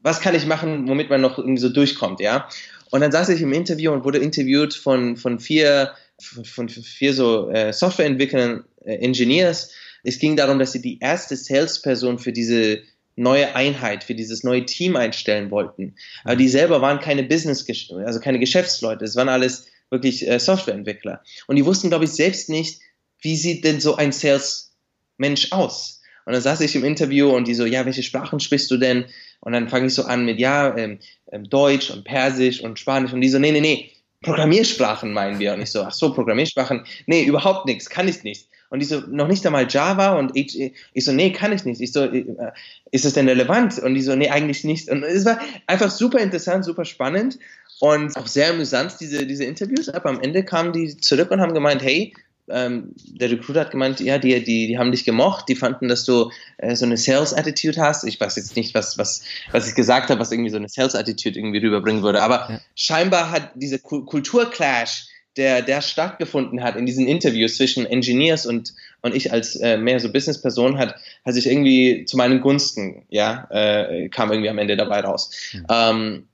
was kann ich machen, womit man noch irgendwie so durchkommt, ja? Und dann saß ich im Interview und wurde interviewt von, von vier, von, von vier so äh, Softwareentwicklern, äh, Engineers. Es ging darum, dass sie die erste Salesperson für diese neue Einheit, für dieses neue Team einstellen wollten. Aber die selber waren keine Business, also keine Geschäftsleute. Es waren alles wirklich äh, Softwareentwickler. Und die wussten, glaube ich, selbst nicht, wie sieht denn so ein Sales-Mensch aus? Und dann saß ich im Interview und die so, ja, welche Sprachen sprichst du denn? Und dann fange ich so an mit, ja, ähm, ähm, Deutsch und Persisch und Spanisch. Und die so, nee, nee, nee, Programmiersprachen meinen wir. Und ich so, ach so, Programmiersprachen? Nee, überhaupt nichts, kann ich nicht. Und die so, noch nicht einmal Java? Und ich, ich so, nee, kann ich nicht. Ich so, äh, ist es denn relevant? Und die so, nee, eigentlich nicht. Und es war einfach super interessant, super spannend. Und auch sehr amüsant, diese, diese Interviews. Aber am Ende kamen die zurück und haben gemeint, hey, ähm, der Recruiter hat gemeint, ja, die, die, die haben dich gemocht, die fanden, dass du äh, so eine Sales-Attitude hast. Ich weiß jetzt nicht, was, was, was ich gesagt habe, was irgendwie so eine Sales-Attitude irgendwie rüberbringen würde. Aber ja. scheinbar hat dieser Kulturclash, der, der stattgefunden hat in diesen Interviews zwischen Engineers und, und ich als äh, mehr so Business-Person, hat, hat sich irgendwie zu meinen Gunsten, ja, äh, kam irgendwie am Ende dabei raus. Mhm. Ähm,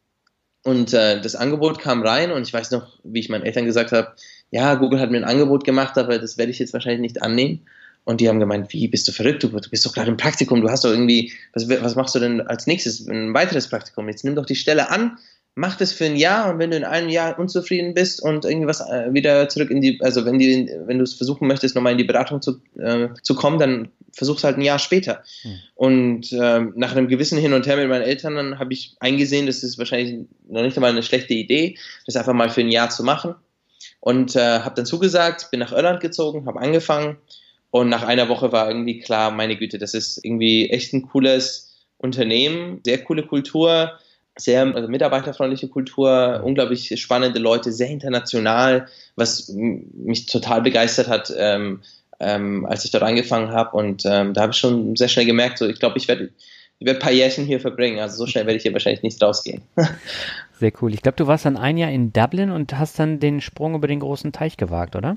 und äh, das Angebot kam rein und ich weiß noch, wie ich meinen Eltern gesagt habe, ja, Google hat mir ein Angebot gemacht, aber das werde ich jetzt wahrscheinlich nicht annehmen. Und die haben gemeint, wie, bist du verrückt? Du, bist doch gerade im Praktikum, du hast doch irgendwie, was, was machst du denn als nächstes? Ein weiteres Praktikum. Jetzt nimm doch die Stelle an, mach das für ein Jahr und wenn du in einem Jahr unzufrieden bist und irgendwas äh, wieder zurück in die, also wenn die, wenn du es versuchen möchtest, nochmal in die Beratung zu, äh, zu kommen, dann versuch's halt ein Jahr später. Mhm. Und äh, nach einem gewissen Hin und Her mit meinen Eltern, dann habe ich eingesehen, das ist wahrscheinlich noch nicht einmal eine schlechte Idee, das einfach mal für ein Jahr zu machen. Und äh, habe dann zugesagt, bin nach Irland gezogen, habe angefangen und nach einer Woche war irgendwie klar, meine Güte, das ist irgendwie echt ein cooles Unternehmen, sehr coole Kultur, sehr also mitarbeiterfreundliche Kultur, unglaublich spannende Leute, sehr international, was mich total begeistert hat, ähm, ähm, als ich dort angefangen habe. Und ähm, da habe ich schon sehr schnell gemerkt, so ich glaube, ich werde ich werde ein paar Jährchen hier verbringen. Also so schnell werde ich hier wahrscheinlich nicht rausgehen. Sehr cool. Ich glaube, du warst dann ein Jahr in Dublin und hast dann den Sprung über den großen Teich gewagt, oder?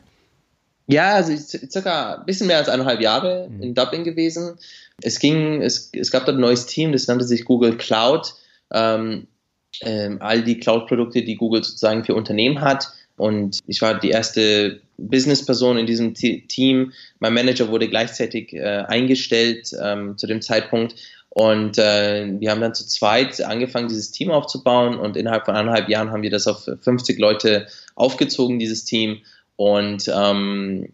Ja, also circa ein bisschen mehr als eineinhalb Jahre mhm. in Dublin gewesen. Es ging, es, es gab dort ein neues Team, das nannte sich Google Cloud. Ähm, ähm, all die Cloud-Produkte, die Google sozusagen für Unternehmen hat. Und ich war die erste Business-Person in diesem Team. Mein Manager wurde gleichzeitig äh, eingestellt ähm, zu dem Zeitpunkt. Und äh, wir haben dann zu zweit angefangen, dieses Team aufzubauen und innerhalb von anderthalb Jahren haben wir das auf 50 Leute aufgezogen, dieses Team. Und ähm,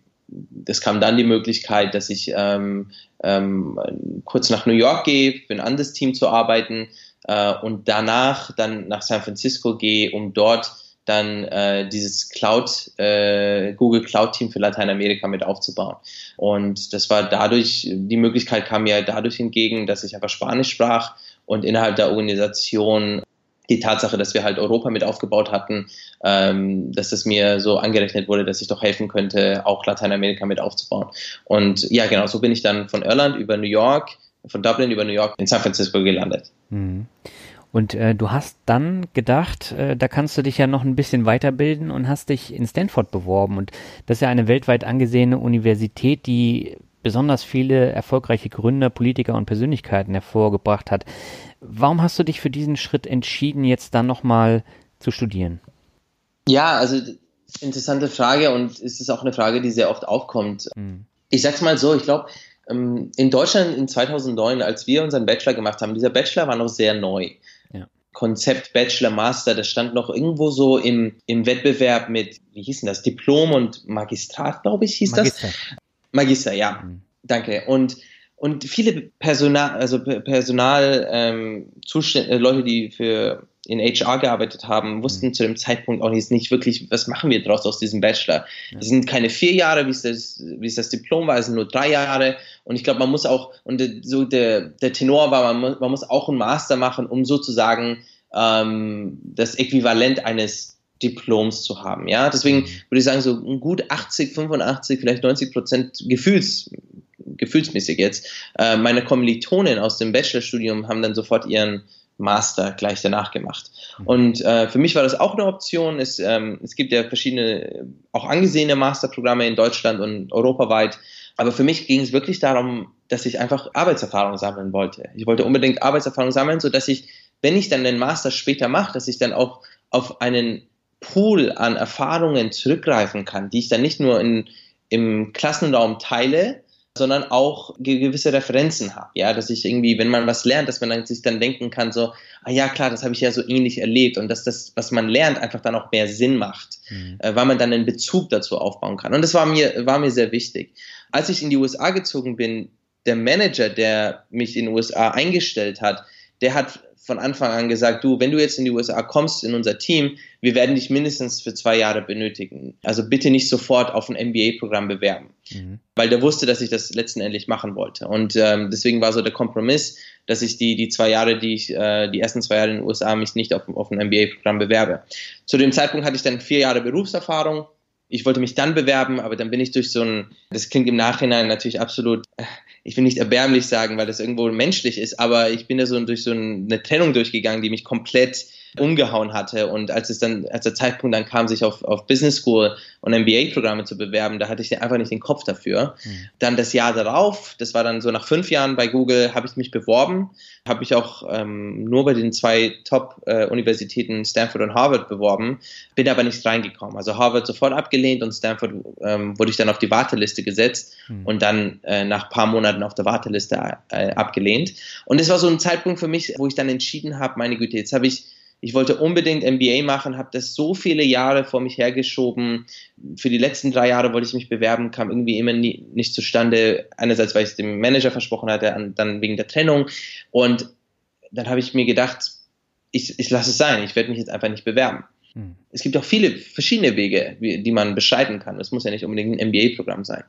es kam dann die Möglichkeit, dass ich ähm, ähm, kurz nach New York gehe, für ein anderes Team zu arbeiten äh, und danach dann nach San Francisco gehe, um dort dann äh, dieses Cloud, äh, Google Cloud Team für Lateinamerika mit aufzubauen. Und das war dadurch, die Möglichkeit kam mir dadurch entgegen, dass ich einfach Spanisch sprach und innerhalb der Organisation die Tatsache, dass wir halt Europa mit aufgebaut hatten, ähm, dass es mir so angerechnet wurde, dass ich doch helfen könnte, auch Lateinamerika mit aufzubauen. Und ja, genau, so bin ich dann von Irland über New York, von Dublin über New York in San Francisco gelandet. Mhm. Und äh, du hast dann gedacht, äh, da kannst du dich ja noch ein bisschen weiterbilden und hast dich in Stanford beworben. Und das ist ja eine weltweit angesehene Universität, die besonders viele erfolgreiche Gründer, Politiker und Persönlichkeiten hervorgebracht hat. Warum hast du dich für diesen Schritt entschieden, jetzt dann nochmal zu studieren? Ja, also Interessante Frage und es ist auch eine Frage, die sehr oft aufkommt. Mhm. Ich sag's mal so, ich glaube, ähm, in Deutschland in 2009, als wir unseren Bachelor gemacht haben, dieser Bachelor war noch sehr neu. Konzept Bachelor, Master, das stand noch irgendwo so im, im Wettbewerb mit, wie hieß denn das, Diplom und Magistrat, glaube ich, hieß Magister. das? Magister, ja. Mhm. Danke. Und, und viele Personal, also Personal, ähm, Zuständ, äh, Leute, die für in HR gearbeitet haben, wussten mhm. zu dem Zeitpunkt auch nicht, nicht wirklich, was machen wir draus aus diesem Bachelor. Ja. Es sind keine vier Jahre, wie es das, wie es das Diplom war, es sind nur drei Jahre. Und ich glaube, man muss auch, und so der, der Tenor war, man muss, man muss auch einen Master machen, um sozusagen ähm, das Äquivalent eines Diploms zu haben. Ja, deswegen mhm. würde ich sagen, so gut 80, 85, vielleicht 90 Prozent Gefühls, gefühlsmäßig jetzt. Äh, meine Kommilitonen aus dem Bachelorstudium haben dann sofort ihren Master gleich danach gemacht. Mhm. Und äh, für mich war das auch eine Option. Es, ähm, es gibt ja verschiedene, auch angesehene Masterprogramme in Deutschland und europaweit. Aber für mich ging es wirklich darum, dass ich einfach Arbeitserfahrung sammeln wollte. Ich wollte unbedingt Arbeitserfahrung sammeln, so dass ich, wenn ich dann den Master später mache, dass ich dann auch auf einen Pool an Erfahrungen zurückgreifen kann, die ich dann nicht nur in, im Klassenraum teile, sondern auch gewisse Referenzen habe. Ja, dass ich irgendwie, wenn man was lernt, dass man dann sich dann denken kann, so, ah ja, klar, das habe ich ja so ähnlich erlebt und dass das, was man lernt, einfach dann auch mehr Sinn macht, mhm. äh, weil man dann einen Bezug dazu aufbauen kann. Und das war mir, war mir sehr wichtig. Als ich in die USA gezogen bin, der Manager, der mich in den USA eingestellt hat, der hat von Anfang an gesagt, du, wenn du jetzt in die USA kommst, in unser Team, wir werden dich mindestens für zwei Jahre benötigen. Also bitte nicht sofort auf ein MBA-Programm bewerben. Mhm. Weil der wusste, dass ich das letztendlich machen wollte. Und ähm, deswegen war so der Kompromiss, dass ich die, die zwei Jahre, die ich, äh, die ersten zwei Jahre in den USA mich nicht auf, auf ein MBA-Programm bewerbe. Zu dem Zeitpunkt hatte ich dann vier Jahre Berufserfahrung. Ich wollte mich dann bewerben, aber dann bin ich durch so ein, das klingt im Nachhinein natürlich absolut äh, ich will nicht erbärmlich sagen, weil das irgendwo menschlich ist, aber ich bin da so durch so eine Trennung durchgegangen, die mich komplett umgehauen hatte. Und als es dann, als der Zeitpunkt dann kam, sich auf, auf Business School und MBA-Programme zu bewerben, da hatte ich einfach nicht den Kopf dafür. Mhm. Dann das Jahr darauf, das war dann so nach fünf Jahren bei Google, habe ich mich beworben, habe mich auch ähm, nur bei den zwei Top-Universitäten Stanford und Harvard beworben, bin aber nicht reingekommen. Also Harvard sofort abgelehnt und Stanford ähm, wurde ich dann auf die Warteliste gesetzt mhm. und dann äh, nach ein paar Monaten auf der Warteliste äh, abgelehnt. Und das war so ein Zeitpunkt für mich, wo ich dann entschieden habe, meine Güte, jetzt habe ich ich wollte unbedingt MBA machen, habe das so viele Jahre vor mich hergeschoben. Für die letzten drei Jahre wollte ich mich bewerben, kam irgendwie immer nie, nicht zustande. Einerseits, weil ich es dem Manager versprochen hatte, dann wegen der Trennung. Und dann habe ich mir gedacht, ich, ich lasse es sein, ich werde mich jetzt einfach nicht bewerben. Hm. Es gibt auch viele verschiedene Wege, die man beschreiten kann. Es muss ja nicht unbedingt ein MBA-Programm sein.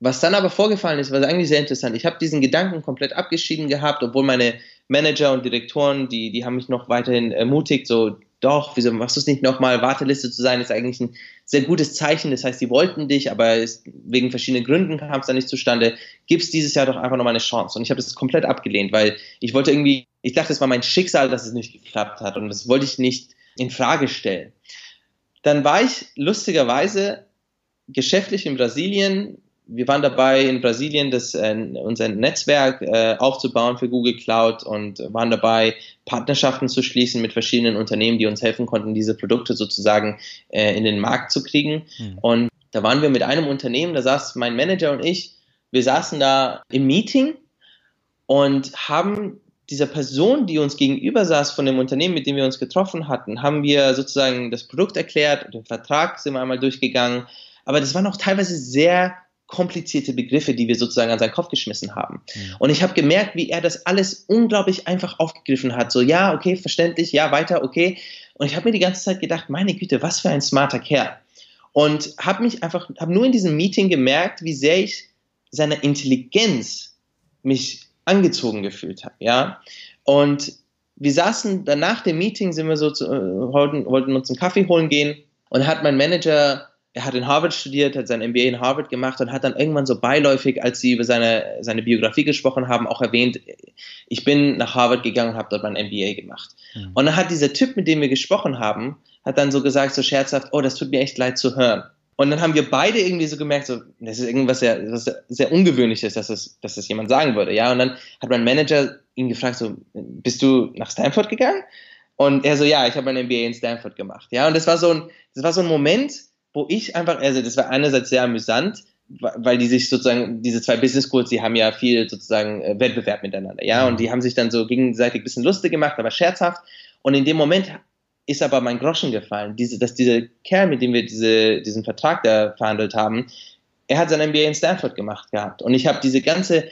Was dann aber vorgefallen ist, war eigentlich sehr interessant. Ich habe diesen Gedanken komplett abgeschieden gehabt, obwohl meine Manager und Direktoren, die, die haben mich noch weiterhin ermutigt, so, doch, wieso machst du es nicht nochmal? Warteliste zu sein ist eigentlich ein sehr gutes Zeichen. Das heißt, die wollten dich, aber es, wegen verschiedenen Gründen kam es dann nicht zustande. Gib es dieses Jahr doch einfach nochmal eine Chance. Und ich habe das komplett abgelehnt, weil ich wollte irgendwie, ich dachte, es war mein Schicksal, dass es nicht geklappt hat. Und das wollte ich nicht in Frage stellen. Dann war ich lustigerweise geschäftlich in Brasilien wir waren dabei in Brasilien, das, äh, unser Netzwerk äh, aufzubauen für Google Cloud und waren dabei, Partnerschaften zu schließen mit verschiedenen Unternehmen, die uns helfen konnten, diese Produkte sozusagen äh, in den Markt zu kriegen. Mhm. Und da waren wir mit einem Unternehmen, da saß mein Manager und ich, wir saßen da im Meeting und haben dieser Person, die uns gegenüber saß von dem Unternehmen, mit dem wir uns getroffen hatten, haben wir sozusagen das Produkt erklärt, den Vertrag sind wir einmal durchgegangen, aber das waren auch teilweise sehr komplizierte Begriffe, die wir sozusagen an seinen Kopf geschmissen haben. Mhm. Und ich habe gemerkt, wie er das alles unglaublich einfach aufgegriffen hat. So, ja, okay, verständlich, ja, weiter, okay. Und ich habe mir die ganze Zeit gedacht, meine Güte, was für ein smarter Kerl. Und habe mich einfach, habe nur in diesem Meeting gemerkt, wie sehr ich seiner Intelligenz mich angezogen gefühlt habe, ja. Und wir saßen danach dem Meeting, sind wir so zu, äh, wollten, wollten uns einen Kaffee holen gehen und hat mein Manager er hat in Harvard studiert, hat sein MBA in Harvard gemacht und hat dann irgendwann so beiläufig, als sie über seine, seine Biografie gesprochen haben, auch erwähnt, ich bin nach Harvard gegangen und habe dort mein MBA gemacht. Mhm. Und dann hat dieser Typ, mit dem wir gesprochen haben, hat dann so gesagt, so scherzhaft, oh, das tut mir echt leid zu hören. Und dann haben wir beide irgendwie so gemerkt, so, das ist irgendwas sehr, sehr, sehr Ungewöhnliches, dass das, dass das jemand sagen würde. Ja, und dann hat mein Manager ihn gefragt, so, bist du nach Stanford gegangen? Und er so, ja, ich habe mein MBA in Stanford gemacht. Ja, und das war so ein, das war so ein Moment, wo ich einfach, also das war einerseits sehr amüsant, weil die sich sozusagen, diese zwei Business Schools, die haben ja viel sozusagen äh, Wettbewerb miteinander, ja, und die haben sich dann so gegenseitig ein bisschen lustig gemacht, aber scherzhaft. Und in dem Moment ist aber mein Groschen gefallen, diese, dass dieser Kerl, mit dem wir diese, diesen Vertrag da verhandelt haben, er hat sein MBA in Stanford gemacht gehabt. Und ich habe diese ganze,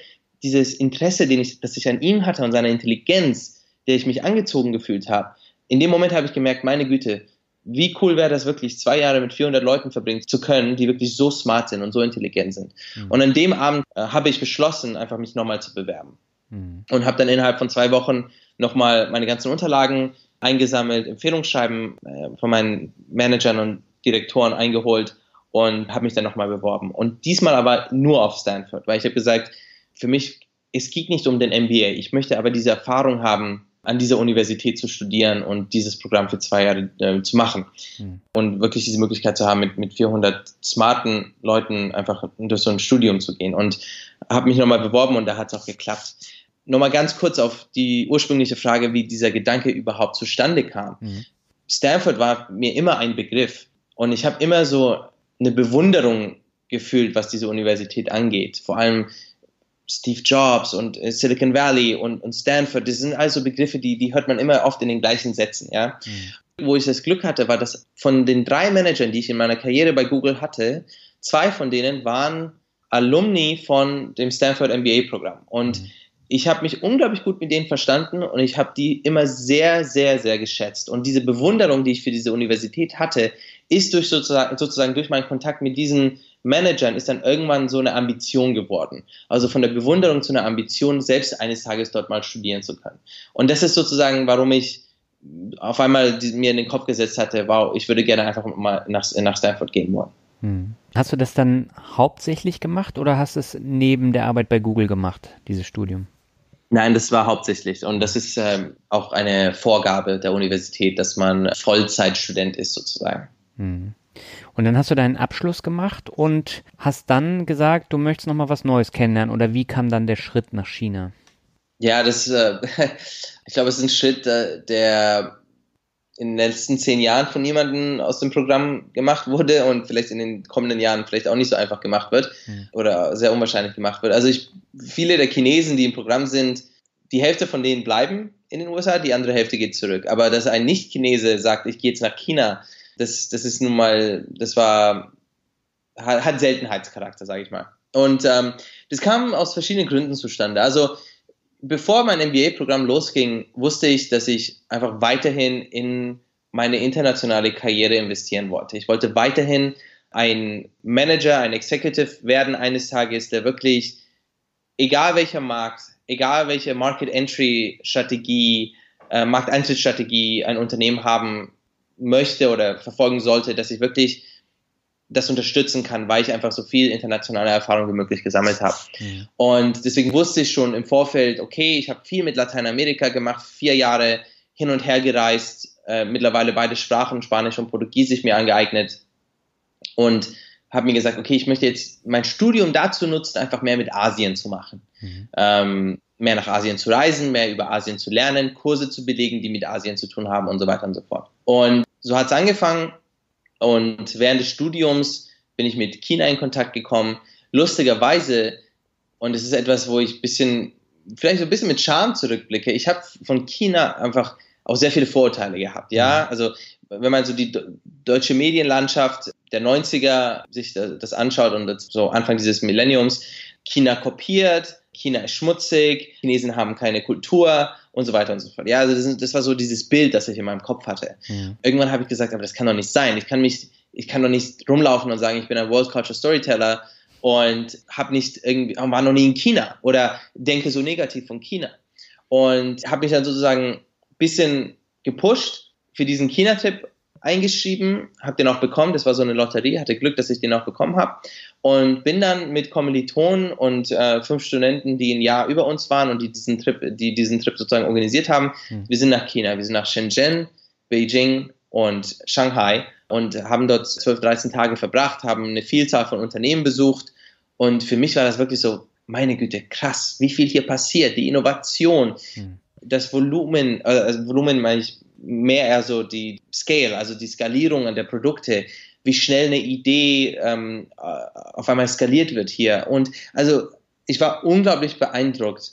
dieses Interesse, den ich, das ich an ihm hatte und seine Intelligenz, der ich mich angezogen gefühlt habe, in dem Moment habe ich gemerkt, meine Güte, wie cool wäre das wirklich, zwei Jahre mit 400 Leuten verbringen zu können, die wirklich so smart sind und so intelligent sind. Mhm. Und an dem Abend äh, habe ich beschlossen, einfach mich nochmal zu bewerben. Mhm. Und habe dann innerhalb von zwei Wochen nochmal meine ganzen Unterlagen eingesammelt, Empfehlungsschreiben äh, von meinen Managern und Direktoren eingeholt und habe mich dann nochmal beworben. Und diesmal aber nur auf Stanford, weil ich habe gesagt, für mich, es geht nicht um den MBA. Ich möchte aber diese Erfahrung haben, an dieser Universität zu studieren und dieses Programm für zwei Jahre äh, zu machen. Mhm. Und wirklich diese Möglichkeit zu haben, mit, mit 400 smarten Leuten einfach durch so ein Studium zu gehen. Und habe mich nochmal beworben und da hat es auch geklappt. Nochmal ganz kurz auf die ursprüngliche Frage, wie dieser Gedanke überhaupt zustande kam. Mhm. Stanford war mir immer ein Begriff. Und ich habe immer so eine Bewunderung gefühlt, was diese Universität angeht. Vor allem Steve Jobs und äh, Silicon Valley und, und Stanford, das sind also Begriffe, die, die hört man immer oft in den gleichen Sätzen, ja. Mhm. Wo ich das Glück hatte, war, dass von den drei Managern, die ich in meiner Karriere bei Google hatte, zwei von denen waren Alumni von dem Stanford MBA-Programm. Und mhm. ich habe mich unglaublich gut mit denen verstanden und ich habe die immer sehr, sehr, sehr geschätzt. Und diese Bewunderung, die ich für diese Universität hatte, ist durch sozusagen, sozusagen durch meinen Kontakt mit diesen Managern ist dann irgendwann so eine Ambition geworden. Also von der Bewunderung zu einer Ambition, selbst eines Tages dort mal studieren zu können. Und das ist sozusagen, warum ich auf einmal mir in den Kopf gesetzt hatte, wow, ich würde gerne einfach mal nach, nach Stanford gehen wollen. Hm. Hast du das dann hauptsächlich gemacht oder hast du es neben der Arbeit bei Google gemacht, dieses Studium? Nein, das war hauptsächlich. Und das ist ähm, auch eine Vorgabe der Universität, dass man Vollzeitstudent ist sozusagen. Hm. Und dann hast du deinen Abschluss gemacht und hast dann gesagt, du möchtest noch mal was Neues kennenlernen. Oder wie kam dann der Schritt nach China? Ja, das, äh, ich glaube, es ist ein Schritt, äh, der in den letzten zehn Jahren von niemandem aus dem Programm gemacht wurde und vielleicht in den kommenden Jahren vielleicht auch nicht so einfach gemacht wird mhm. oder sehr unwahrscheinlich gemacht wird. Also ich, viele der Chinesen, die im Programm sind, die Hälfte von denen bleiben in den USA, die andere Hälfte geht zurück. Aber dass ein Nicht-Chinese sagt, ich gehe jetzt nach China, das, das ist nun mal, das war, hat, hat Seltenheitscharakter, sage ich mal. Und ähm, das kam aus verschiedenen Gründen zustande. Also bevor mein MBA-Programm losging, wusste ich, dass ich einfach weiterhin in meine internationale Karriere investieren wollte. Ich wollte weiterhin ein Manager, ein Executive werden eines Tages, der wirklich, egal welcher Markt, egal welche Market Entry Strategie, äh, Markteintrittsstrategie ein Unternehmen haben möchte oder verfolgen sollte, dass ich wirklich das unterstützen kann, weil ich einfach so viel internationale Erfahrung wie möglich gesammelt habe. Mhm. Und deswegen wusste ich schon im Vorfeld, okay, ich habe viel mit Lateinamerika gemacht, vier Jahre hin und her gereist, äh, mittlerweile beide Sprachen, Spanisch und Portugiesisch mir angeeignet und habe mir gesagt, okay, ich möchte jetzt mein Studium dazu nutzen, einfach mehr mit Asien zu machen. Mhm. Ähm, mehr nach Asien zu reisen, mehr über Asien zu lernen, Kurse zu belegen, die mit Asien zu tun haben und so weiter und so fort. Und so hat es angefangen und während des Studiums bin ich mit China in Kontakt gekommen. Lustigerweise, und es ist etwas, wo ich bisschen, vielleicht so ein bisschen mit Charme zurückblicke, ich habe von China einfach auch sehr viele Vorurteile gehabt. Ja, mhm. also wenn man so die deutsche Medienlandschaft der 90er sich das anschaut und so Anfang dieses Millenniums, China kopiert, China ist schmutzig, Chinesen haben keine Kultur und so weiter und so fort. Ja, also das, das war so dieses Bild, das ich in meinem Kopf hatte. Ja. Irgendwann habe ich gesagt, aber das kann doch nicht sein. Ich kann mich, ich kann doch nicht rumlaufen und sagen, ich bin ein World Culture Storyteller und habe nicht irgendwie, war noch nie in China oder denke so negativ von China. Und habe mich dann sozusagen ein bisschen gepusht für diesen China-Trip eingeschrieben, habe den auch bekommen. Das war so eine Lotterie, hatte Glück, dass ich den auch bekommen habe. Und bin dann mit Kommilitonen und äh, fünf Studenten, die ein Jahr über uns waren und die diesen Trip, die diesen Trip sozusagen organisiert haben, mhm. wir sind nach China, wir sind nach Shenzhen, Beijing und Shanghai und haben dort 12, 13 Tage verbracht, haben eine Vielzahl von Unternehmen besucht. Und für mich war das wirklich so, meine Güte, krass, wie viel hier passiert, die Innovation, mhm. das Volumen, äh, also Volumen meine ich mehr eher so die Scale, also die Skalierung der Produkte, wie schnell eine Idee ähm, äh, auf einmal skaliert wird hier. Und also ich war unglaublich beeindruckt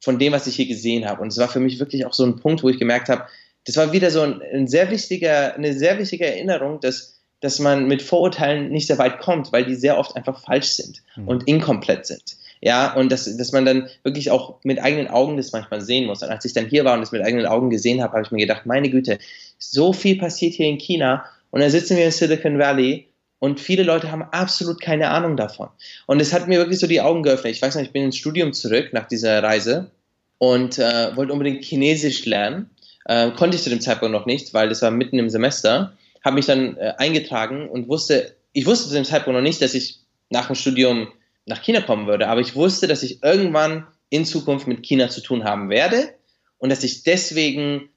von dem, was ich hier gesehen habe. Und es war für mich wirklich auch so ein Punkt, wo ich gemerkt habe, das war wieder so ein, ein sehr wichtiger, eine sehr wichtige Erinnerung, dass, dass man mit Vorurteilen nicht sehr weit kommt, weil die sehr oft einfach falsch sind mhm. und inkomplett sind. Ja, und dass, dass man dann wirklich auch mit eigenen Augen das manchmal sehen muss. Und als ich dann hier war und das mit eigenen Augen gesehen habe, habe ich mir gedacht, meine Güte, so viel passiert hier in China und dann sitzen wir in Silicon Valley und viele Leute haben absolut keine Ahnung davon. Und es hat mir wirklich so die Augen geöffnet. Ich weiß noch, ich bin ins Studium zurück nach dieser Reise und äh, wollte unbedingt Chinesisch lernen. Äh, konnte ich zu dem Zeitpunkt noch nicht, weil das war mitten im Semester. Habe mich dann äh, eingetragen und wusste, ich wusste zu dem Zeitpunkt noch nicht, dass ich nach dem Studium nach China kommen würde, aber ich wusste, dass ich irgendwann in Zukunft mit China zu tun haben werde und dass ich deswegen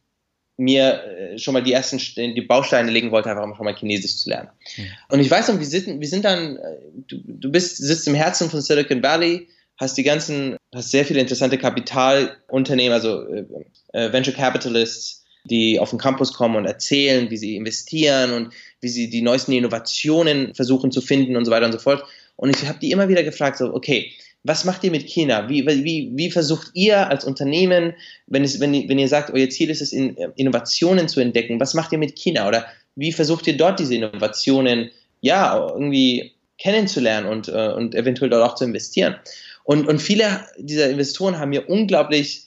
mir äh, schon mal die ersten die Bausteine legen wollte, einfach schon mal Chinesisch zu lernen. Mhm. Und ich weiß noch, wir sind, wir sind dann, äh, du, du bist, sitzt im Herzen von Silicon Valley, hast die ganzen, hast sehr viele interessante Kapitalunternehmen, also äh, äh, Venture Capitalists, die auf den Campus kommen und erzählen, wie sie investieren und wie sie die neuesten Innovationen versuchen zu finden und so weiter und so fort. Und ich habe die immer wieder gefragt, so, okay, was macht ihr mit China? Wie, wie, wie versucht ihr als Unternehmen, wenn, es, wenn, wenn ihr sagt, euer Ziel ist es, in, Innovationen zu entdecken, was macht ihr mit China? Oder wie versucht ihr dort diese Innovationen, ja, irgendwie kennenzulernen und, äh, und eventuell dort auch zu investieren? Und, und viele dieser Investoren haben mir unglaublich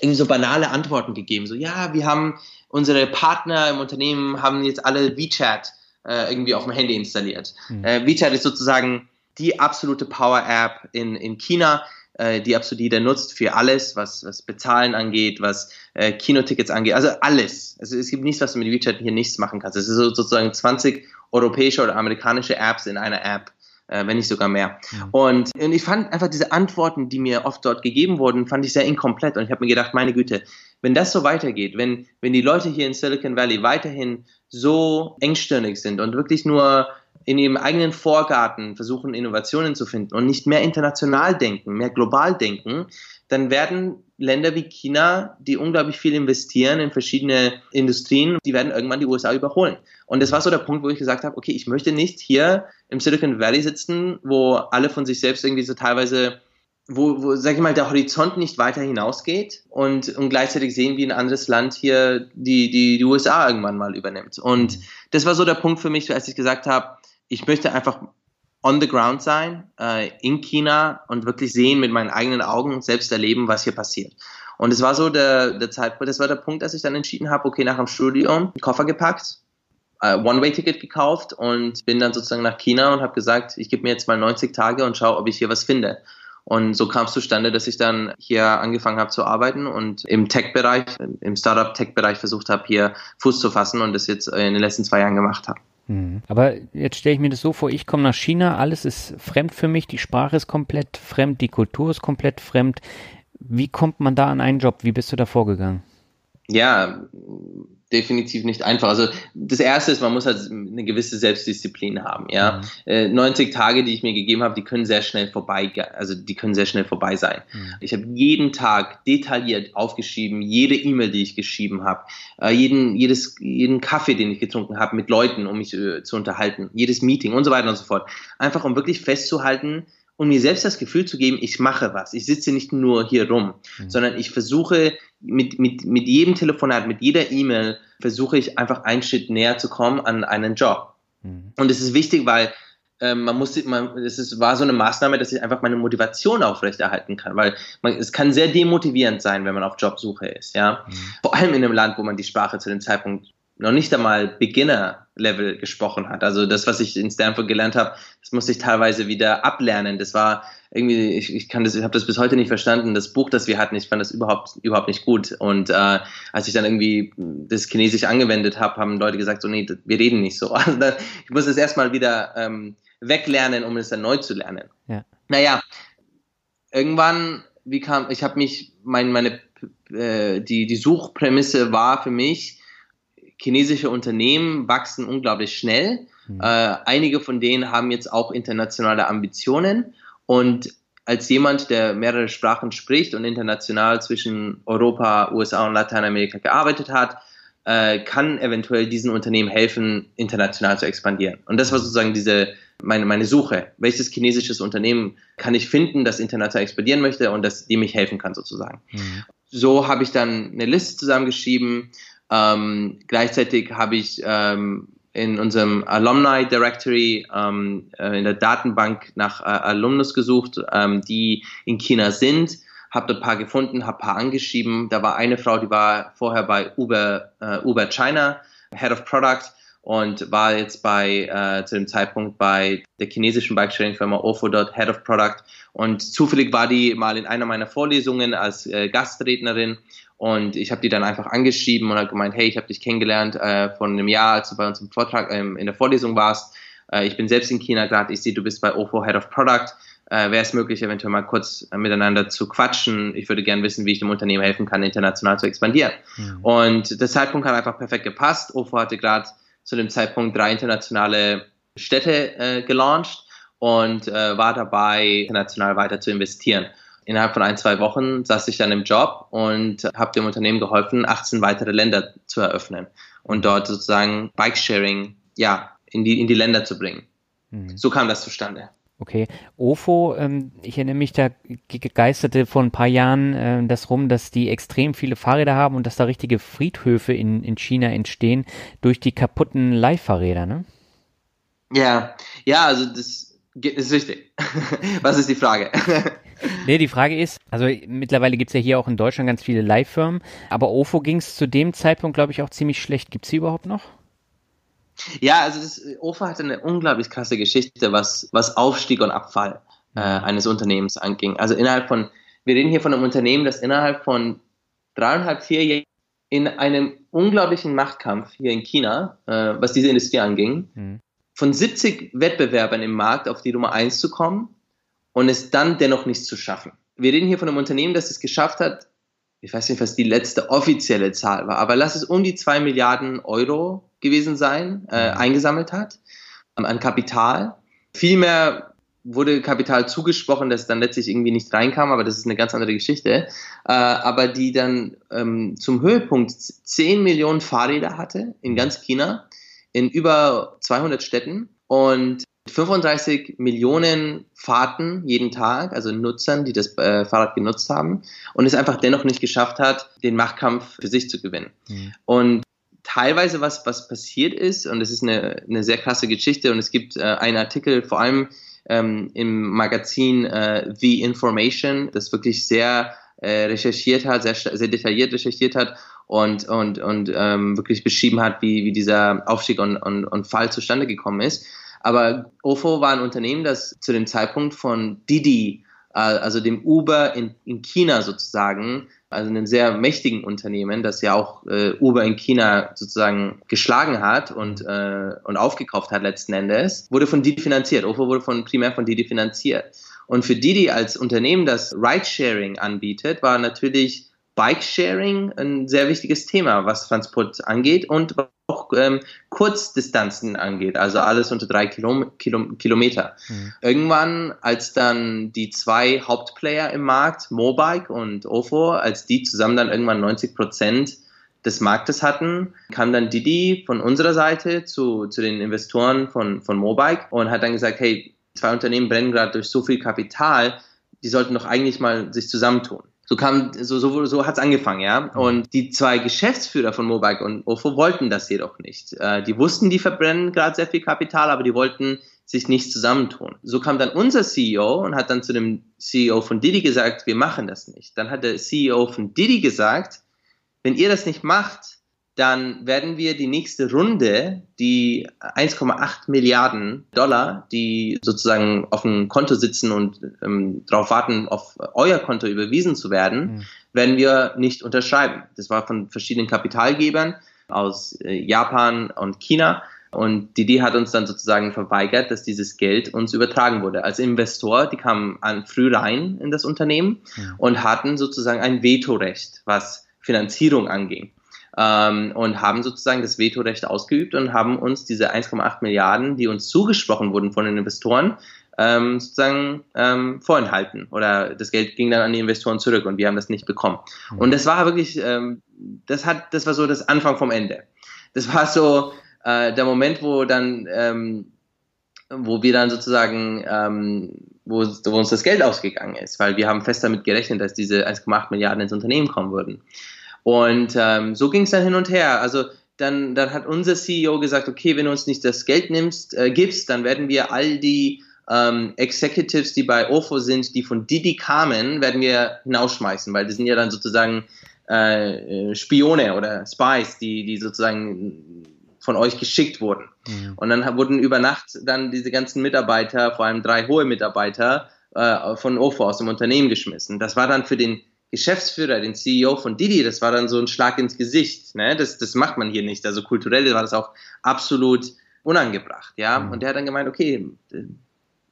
irgendwie so banale Antworten gegeben. So, ja, wir haben unsere Partner im Unternehmen haben jetzt alle WeChat äh, irgendwie auf dem Handy installiert. Mhm. Äh, WeChat ist sozusagen die absolute Power-App in, in China, äh, die absolut jeder nutzt für alles, was, was Bezahlen angeht, was äh, Kinotickets angeht, also alles. Also es gibt nichts, was du mit WeChat hier nichts machen kannst. Es ist sozusagen 20 europäische oder amerikanische Apps in einer App äh, wenn nicht sogar mehr. Ja. Und, und ich fand einfach diese Antworten, die mir oft dort gegeben wurden, fand ich sehr inkomplett. Und ich habe mir gedacht, meine Güte, wenn das so weitergeht, wenn, wenn die Leute hier in Silicon Valley weiterhin so engstirnig sind und wirklich nur in ihrem eigenen Vorgarten versuchen, Innovationen zu finden und nicht mehr international denken, mehr global denken, dann werden Länder wie China, die unglaublich viel investieren in verschiedene Industrien, die werden irgendwann die USA überholen. Und das war so der Punkt, wo ich gesagt habe, okay, ich möchte nicht hier im Silicon Valley sitzen, wo alle von sich selbst irgendwie so teilweise wo, wo sag ich mal, der Horizont nicht weiter hinausgeht und, und gleichzeitig sehen, wie ein anderes Land hier die, die, die USA irgendwann mal übernimmt. Und das war so der Punkt für mich, als ich gesagt habe, ich möchte einfach on the ground sein äh, in China und wirklich sehen mit meinen eigenen Augen und selbst erleben, was hier passiert. Und es war so der, der Zeitpunkt, das war der Punkt, als ich dann entschieden habe, okay, nach dem Studium Koffer gepackt, äh, One-Way-Ticket gekauft und bin dann sozusagen nach China und habe gesagt, ich gebe mir jetzt mal 90 Tage und schaue, ob ich hier was finde. Und so kam es zustande, dass ich dann hier angefangen habe zu arbeiten und im Tech-Bereich, im Startup-Tech-Bereich versucht habe, hier Fuß zu fassen und das jetzt in den letzten zwei Jahren gemacht habe. Mhm. Aber jetzt stelle ich mir das so vor, ich komme nach China, alles ist fremd für mich, die Sprache ist komplett fremd, die Kultur ist komplett fremd. Wie kommt man da an einen Job? Wie bist du da vorgegangen? Ja, definitiv nicht einfach. Also das erste ist, man muss halt eine gewisse Selbstdisziplin haben. Ja, mhm. 90 äh, Tage, die ich mir gegeben habe, die können sehr schnell vorbei, also die können sehr schnell vorbei sein. Mhm. Ich habe jeden Tag detailliert aufgeschrieben, jede E-Mail, die ich geschrieben habe, äh, jeden, jedes, jeden Kaffee, den ich getrunken habe mit Leuten, um mich äh, zu unterhalten, jedes Meeting und so weiter und so fort. Einfach um wirklich festzuhalten, und mir selbst das Gefühl zu geben, ich mache was. Ich sitze nicht nur hier rum, mhm. sondern ich versuche mit, mit, mit jedem Telefonat, mit jeder E-Mail, versuche ich einfach einen Schritt näher zu kommen an einen Job. Mhm. Und es ist wichtig, weil ähm, man muss, man, es ist, war so eine Maßnahme, dass ich einfach meine Motivation aufrechterhalten kann, weil man, es kann sehr demotivierend sein, wenn man auf Jobsuche ist, ja. Mhm. Vor allem in einem Land, wo man die Sprache zu dem Zeitpunkt noch nicht einmal Beginner-Level gesprochen hat. Also das, was ich in Stanford gelernt habe, das musste ich teilweise wieder ablernen. Das war irgendwie, ich, ich kann das, ich habe das bis heute nicht verstanden. Das Buch, das wir hatten, ich fand das überhaupt überhaupt nicht gut. Und äh, als ich dann irgendwie das Chinesisch angewendet habe, haben Leute gesagt, so nee, wir reden nicht so. Also da, ich muss es erstmal wieder ähm, weglernen, um es dann neu zu lernen. Ja. Naja, irgendwann, wie kam, ich habe mich, mein, meine, äh, die die Suchprämisse war für mich chinesische Unternehmen wachsen unglaublich schnell. Mhm. Äh, einige von denen haben jetzt auch internationale Ambitionen. Und als jemand, der mehrere Sprachen spricht und international zwischen Europa, USA und Lateinamerika gearbeitet hat, äh, kann eventuell diesen Unternehmen helfen, international zu expandieren. Und das war sozusagen diese meine, meine Suche. Welches chinesisches Unternehmen kann ich finden, das international expandieren möchte und das dem ich helfen kann sozusagen. Mhm. So habe ich dann eine Liste zusammengeschrieben. Ähm, gleichzeitig habe ich ähm, in unserem Alumni Directory ähm, äh, in der Datenbank nach äh, Alumnus gesucht, ähm, die in China sind. Habe dort paar gefunden, ein paar angeschrieben. Da war eine Frau, die war vorher bei Uber, äh, Uber China, Head of Product und war jetzt bei äh, zu dem Zeitpunkt bei der chinesischen Bikesharing-Firma OFO dort Head of Product. Und zufällig war die mal in einer meiner Vorlesungen als äh, Gastrednerin und ich habe die dann einfach angeschrieben und habe gemeint, hey, ich habe dich kennengelernt äh, vor einem Jahr, als du bei uns im Vortrag ähm, in der Vorlesung warst. Äh, ich bin selbst in China gerade, ich sehe, du bist bei OFO Head of Product äh, wäre es möglich, eventuell mal kurz äh, miteinander zu quatschen. Ich würde gerne wissen, wie ich dem Unternehmen helfen kann, international zu expandieren. Mhm. Und der Zeitpunkt hat einfach perfekt gepasst. OFO hatte gerade zu dem Zeitpunkt drei internationale Städte äh, gelauncht und äh, war dabei, international weiter zu investieren. Innerhalb von ein, zwei Wochen saß ich dann im Job und habe dem Unternehmen geholfen, 18 weitere Länder zu eröffnen und dort sozusagen Bikesharing ja, in, die, in die Länder zu bringen. Mhm. So kam das zustande. Okay. OFO, ähm, ich erinnere mich, da geisterte vor ein paar Jahren äh, das rum, dass die extrem viele Fahrräder haben und dass da richtige Friedhöfe in, in China entstehen durch die kaputten Leihfahrräder, ne? Ja, ja, also das ist richtig. Was ist die Frage? nee, die Frage ist, also mittlerweile gibt es ja hier auch in Deutschland ganz viele Leihfirmen, aber OFO ging es zu dem Zeitpunkt, glaube ich, auch ziemlich schlecht. Gibt es sie überhaupt noch? Ja, also das, OFA hatte eine unglaublich krasse Geschichte, was, was Aufstieg und Abfall äh, eines Unternehmens anging. Also innerhalb von, wir reden hier von einem Unternehmen, das innerhalb von dreieinhalb, vier Jahren in einem unglaublichen Machtkampf hier in China, äh, was diese Industrie anging, mhm. von 70 Wettbewerbern im Markt auf die Nummer 1 zu kommen und es dann dennoch nicht zu schaffen. Wir reden hier von einem Unternehmen, das es geschafft hat, ich weiß nicht, was die letzte offizielle Zahl war, aber lass es um die 2 Milliarden Euro gewesen sein, äh, mhm. eingesammelt hat ähm, an Kapital. Vielmehr wurde Kapital zugesprochen, das dann letztlich irgendwie nicht reinkam, aber das ist eine ganz andere Geschichte. Äh, aber die dann ähm, zum Höhepunkt 10 Millionen Fahrräder hatte in ganz China, in über 200 Städten und 35 Millionen Fahrten jeden Tag, also Nutzern, die das äh, Fahrrad genutzt haben und es einfach dennoch nicht geschafft hat, den Machtkampf für sich zu gewinnen. Mhm. Und teilweise was, was passiert ist, und es ist eine, eine sehr krasse Geschichte, und es gibt äh, einen Artikel, vor allem ähm, im Magazin äh, The Information, das wirklich sehr äh, recherchiert hat, sehr, sehr detailliert recherchiert hat und, und, und ähm, wirklich beschrieben hat, wie, wie dieser Aufstieg und, und, und Fall zustande gekommen ist. Aber OFO war ein Unternehmen, das zu dem Zeitpunkt von Didi, äh, also dem Uber in, in China sozusagen, also einem sehr mächtigen Unternehmen, das ja auch äh, Uber in China sozusagen geschlagen hat und, äh, und aufgekauft hat letzten Endes, wurde von Didi finanziert. OFO wurde von, primär von Didi finanziert. Und für Didi als Unternehmen, das Ridesharing anbietet, war natürlich Bike-Sharing ein sehr wichtiges Thema, was Transport angeht und auch ähm, Kurzdistanzen angeht, also alles unter drei Kilom Kilom Kilometer. Mhm. Irgendwann, als dann die zwei Hauptplayer im Markt, Mobike und Ofo, als die zusammen dann irgendwann 90 Prozent des Marktes hatten, kam dann Didi von unserer Seite zu, zu den Investoren von, von Mobike und hat dann gesagt, hey, zwei Unternehmen brennen gerade durch so viel Kapital, die sollten doch eigentlich mal sich zusammentun. So kam, so, so, so hat's angefangen, ja. Mhm. Und die zwei Geschäftsführer von Mobike und Ofo wollten das jedoch nicht. Äh, die wussten, die verbrennen gerade sehr viel Kapital, aber die wollten sich nicht zusammentun. So kam dann unser CEO und hat dann zu dem CEO von Didi gesagt, wir machen das nicht. Dann hat der CEO von Didi gesagt, wenn ihr das nicht macht, dann werden wir die nächste Runde, die 1,8 Milliarden Dollar, die sozusagen auf dem Konto sitzen und ähm, darauf warten, auf euer Konto überwiesen zu werden, mhm. werden wir nicht unterschreiben. Das war von verschiedenen Kapitalgebern aus äh, Japan und China. Und Didi hat uns dann sozusagen verweigert, dass dieses Geld uns übertragen wurde. Als Investor, die kamen an früh rein in das Unternehmen mhm. und hatten sozusagen ein Vetorecht, was Finanzierung anging ähm, und haben sozusagen das Vetorecht ausgeübt und haben uns diese 1,8 Milliarden, die uns zugesprochen wurden von den Investoren, ähm, sozusagen ähm, vorenthalten oder das Geld ging dann an die Investoren zurück und wir haben das nicht bekommen. Mhm. Und das war wirklich, ähm, das hat, das war so das Anfang vom Ende. Das war so äh, der Moment, wo dann, ähm, wo wir dann sozusagen, ähm, wo, wo uns das Geld ausgegangen ist, weil wir haben fest damit gerechnet, dass diese 1,8 Milliarden ins Unternehmen kommen würden. Und ähm, so ging es dann hin und her. Also dann, dann hat unser CEO gesagt, okay, wenn du uns nicht das Geld nimmst, äh, gibst, dann werden wir all die ähm, Executives, die bei OFO sind, die von Didi kamen, werden wir hinausschmeißen, weil die sind ja dann sozusagen äh, Spione oder Spies, die, die sozusagen von euch geschickt wurden. Mhm. Und dann wurden über Nacht dann diese ganzen Mitarbeiter, vor allem drei hohe Mitarbeiter, äh, von OFO aus dem Unternehmen geschmissen. Das war dann für den Geschäftsführer, den CEO von Didi, das war dann so ein Schlag ins Gesicht. Ne? Das, das macht man hier nicht. Also kulturell war das auch absolut unangebracht. Ja? Mhm. Und der hat dann gemeint, okay,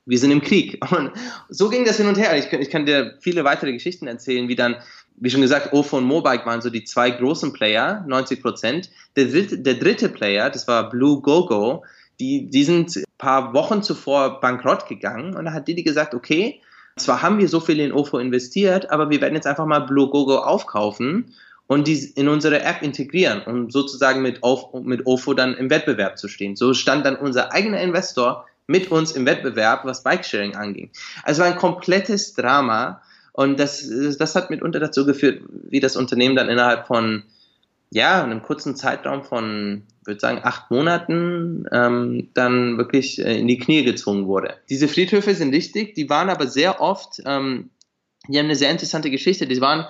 wir sind im Krieg. Und so ging das hin und her. Ich, ich kann dir viele weitere Geschichten erzählen, wie dann, wie schon gesagt, OFO und Mobike waren so die zwei großen Player, 90 Prozent. Der, der dritte Player, das war Blue Gogo, die, die sind ein paar Wochen zuvor bankrott gegangen und da hat Didi gesagt, okay, zwar haben wir so viel in OFO investiert, aber wir werden jetzt einfach mal Blue Gogo aufkaufen und die in unsere App integrieren, um sozusagen mit, mit OFO dann im Wettbewerb zu stehen. So stand dann unser eigener Investor mit uns im Wettbewerb, was Bikesharing anging. Also ein komplettes Drama und das, das hat mitunter dazu geführt, wie das Unternehmen dann innerhalb von ja, einem kurzen Zeitraum von, würde sagen, acht Monaten ähm, dann wirklich äh, in die Knie gezwungen wurde. Diese Friedhöfe sind wichtig, die waren aber sehr oft, ähm, die haben eine sehr interessante Geschichte, die waren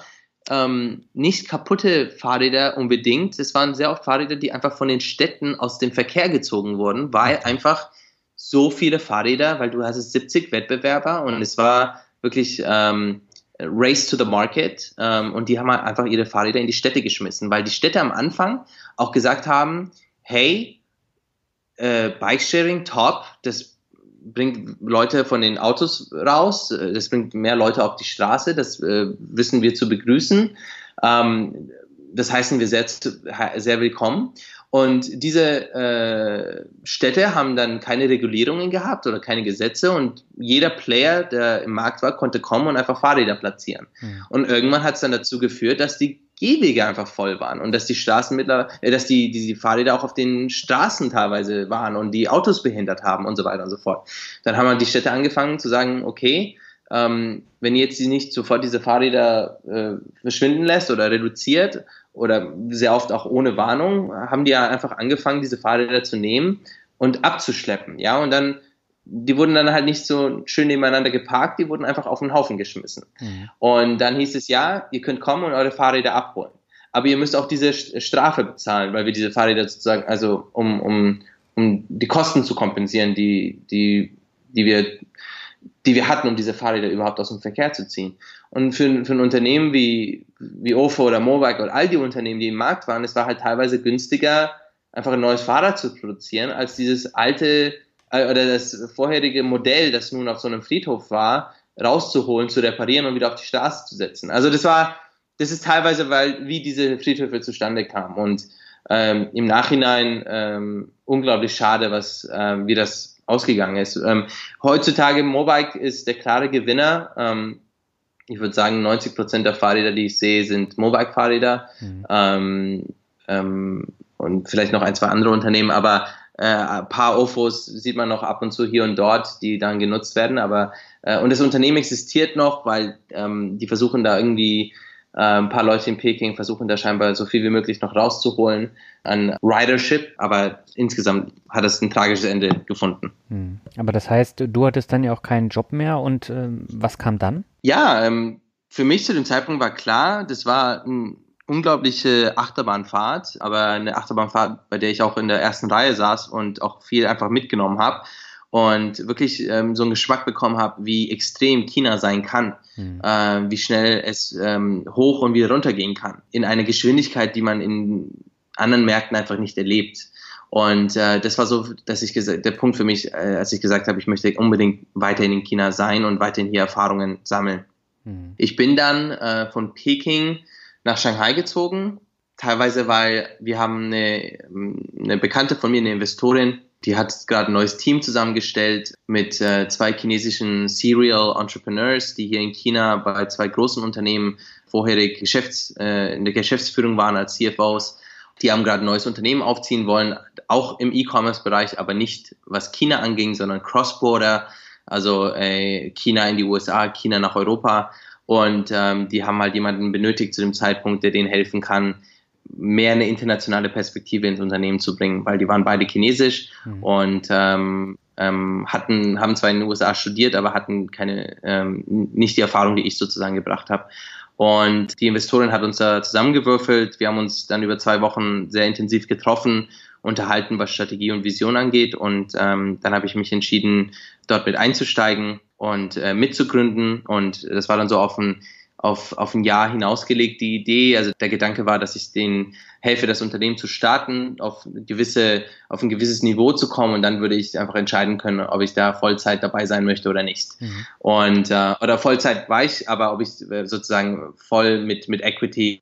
ähm, nicht kaputte Fahrräder unbedingt, es waren sehr oft Fahrräder, die einfach von den Städten aus dem Verkehr gezogen wurden, weil einfach so viele Fahrräder, weil du hast 70 Wettbewerber und es war wirklich ähm, Race to the Market ähm, und die haben halt einfach ihre Fahrräder in die Städte geschmissen, weil die Städte am Anfang auch gesagt haben, hey, äh, Bikesharing top, das bringt Leute von den Autos raus, äh, das bringt mehr Leute auf die Straße, das äh, wissen wir zu begrüßen. Ähm, das heißen wir sehr, sehr willkommen. Und diese äh, Städte haben dann keine Regulierungen gehabt oder keine Gesetze und jeder Player, der im Markt war, konnte kommen und einfach Fahrräder platzieren. Mhm. Und irgendwann hat es dann dazu geführt, dass die Gehwege einfach voll waren und dass die Straßen mittlerweile, äh, dass die, die, die Fahrräder auch auf den Straßen teilweise waren und die Autos behindert haben und so weiter und so fort. Dann haben die Städte angefangen zu sagen, okay, ähm, wenn ihr jetzt nicht sofort diese Fahrräder äh, verschwinden lässt oder reduziert oder sehr oft auch ohne Warnung, haben die ja einfach angefangen, diese Fahrräder zu nehmen und abzuschleppen. Ja, und dann, die wurden dann halt nicht so schön nebeneinander geparkt, die wurden einfach auf den Haufen geschmissen. Mhm. Und dann hieß es, ja, ihr könnt kommen und eure Fahrräder abholen. Aber ihr müsst auch diese Strafe bezahlen, weil wir diese Fahrräder sozusagen, also um, um, um die Kosten zu kompensieren, die, die, die wir die wir hatten, um diese Fahrräder überhaupt aus dem Verkehr zu ziehen. Und für, für ein Unternehmen wie, wie OFO oder Mobike oder all die Unternehmen, die im Markt waren, es war halt teilweise günstiger, einfach ein neues Fahrrad zu produzieren, als dieses alte äh, oder das vorherige Modell, das nun auf so einem Friedhof war, rauszuholen, zu reparieren und wieder auf die Straße zu setzen. Also das war, das ist teilweise, weil wie diese Friedhöfe zustande kamen. Und ähm, im Nachhinein ähm, unglaublich schade, was ähm, wie das ausgegangen ist. Ähm, heutzutage Mobike ist der klare Gewinner. Ähm, ich würde sagen, 90 Prozent der Fahrräder, die ich sehe, sind Mobike-Fahrräder. Mhm. Ähm, ähm, und vielleicht noch ein, zwei andere Unternehmen, aber äh, ein paar OFOs sieht man noch ab und zu hier und dort, die dann genutzt werden. Aber äh, und das Unternehmen existiert noch, weil ähm, die versuchen da irgendwie ein paar Leute in Peking versuchen da scheinbar so viel wie möglich noch rauszuholen an Ridership, aber insgesamt hat es ein tragisches Ende gefunden. Hm. Aber das heißt, du hattest dann ja auch keinen Job mehr und äh, was kam dann? Ja, ähm, für mich zu dem Zeitpunkt war klar, das war eine unglaubliche Achterbahnfahrt, aber eine Achterbahnfahrt, bei der ich auch in der ersten Reihe saß und auch viel einfach mitgenommen habe und wirklich ähm, so einen Geschmack bekommen habe, wie extrem China sein kann, mhm. äh, wie schnell es ähm, hoch und wieder runter gehen kann, in einer Geschwindigkeit, die man in anderen Märkten einfach nicht erlebt. Und äh, das war so, dass ich der Punkt für mich, äh, als ich gesagt habe, ich möchte unbedingt weiterhin in China sein und weiterhin hier Erfahrungen sammeln. Mhm. Ich bin dann äh, von Peking nach Shanghai gezogen, teilweise weil wir haben eine, eine Bekannte von mir, eine Investorin, Die hat gerade ein neues Team zusammengestellt mit äh, zwei chinesischen Serial Entrepreneurs, die hier in China bei zwei großen Unternehmen vorherig Geschäfts, äh, in der Geschäftsführung waren als CFOs. Die haben gerade ein neues Unternehmen aufziehen wollen, auch im E-Commerce-Bereich, aber nicht was China anging, sondern Cross-Border, also äh, China in die USA, China nach Europa. Und ähm, die haben halt jemanden benötigt zu dem Zeitpunkt, der denen helfen kann, mehr eine internationale Perspektive ins Unternehmen zu bringen, weil die waren beide chinesisch mhm. und ähm, ähm, hatten, haben zwar in den USA studiert, aber hatten keine, ähm, nicht die Erfahrung, die ich sozusagen gebracht habe. Und die Investorin hat uns da zusammengewürfelt. Wir haben uns dann über zwei Wochen sehr intensiv getroffen, unterhalten, was Strategie und Vision angeht. Und ähm, dann habe ich mich entschieden, dort mit einzusteigen und äh, mitzugründen. Und das war dann so auf ein auf, auf ein Jahr hinausgelegt, die Idee. Also der Gedanke war, dass ich denen helfe, das Unternehmen zu starten, auf, gewisse, auf ein gewisses Niveau zu kommen und dann würde ich einfach entscheiden können, ob ich da Vollzeit dabei sein möchte oder nicht. Mhm. Und, äh, oder Vollzeit war ich, aber ob ich äh, sozusagen voll mit, mit Equity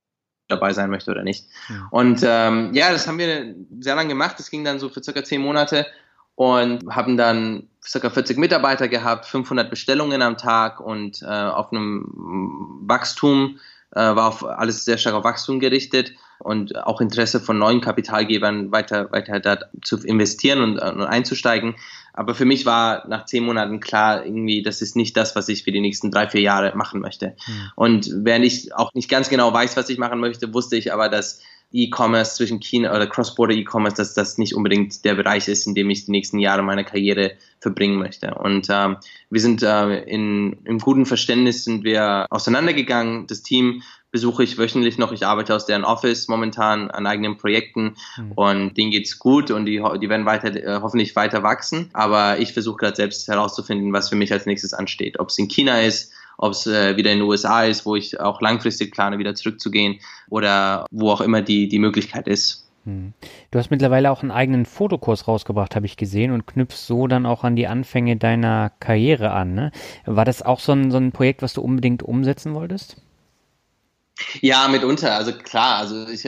dabei sein möchte oder nicht. Mhm. Und ähm, ja, das haben wir sehr lange gemacht. Das ging dann so für circa zehn Monate und haben dann ca. 40 Mitarbeiter gehabt, 500 Bestellungen am Tag und äh, auf einem Wachstum, äh, war auf alles sehr stark auf Wachstum gerichtet und auch Interesse von neuen Kapitalgebern weiter, weiter da zu investieren und, und einzusteigen. Aber für mich war nach zehn Monaten klar, irgendwie, das ist nicht das, was ich für die nächsten drei, vier Jahre machen möchte. Mhm. Und während ich auch nicht ganz genau weiß, was ich machen möchte, wusste ich aber, dass E-Commerce zwischen China oder Cross-Border E-Commerce, dass das nicht unbedingt der Bereich ist, in dem ich die nächsten Jahre meiner Karriere verbringen möchte. Und ähm, wir sind äh, in, im guten Verständnis sind wir auseinandergegangen. Das Team besuche ich wöchentlich noch. Ich arbeite aus deren Office momentan an eigenen Projekten mhm. und denen geht's gut und die, die werden weiter, äh, hoffentlich weiter wachsen. Aber ich versuche gerade selbst herauszufinden, was für mich als nächstes ansteht. Ob es in China ist, ob es äh, wieder in den USA ist, wo ich auch langfristig plane, wieder zurückzugehen oder wo auch immer die, die Möglichkeit ist. Hm. Du hast mittlerweile auch einen eigenen Fotokurs rausgebracht, habe ich gesehen, und knüpfst so dann auch an die Anfänge deiner Karriere an. Ne? War das auch so ein, so ein Projekt, was du unbedingt umsetzen wolltest? Ja, mitunter. Also klar, also ich,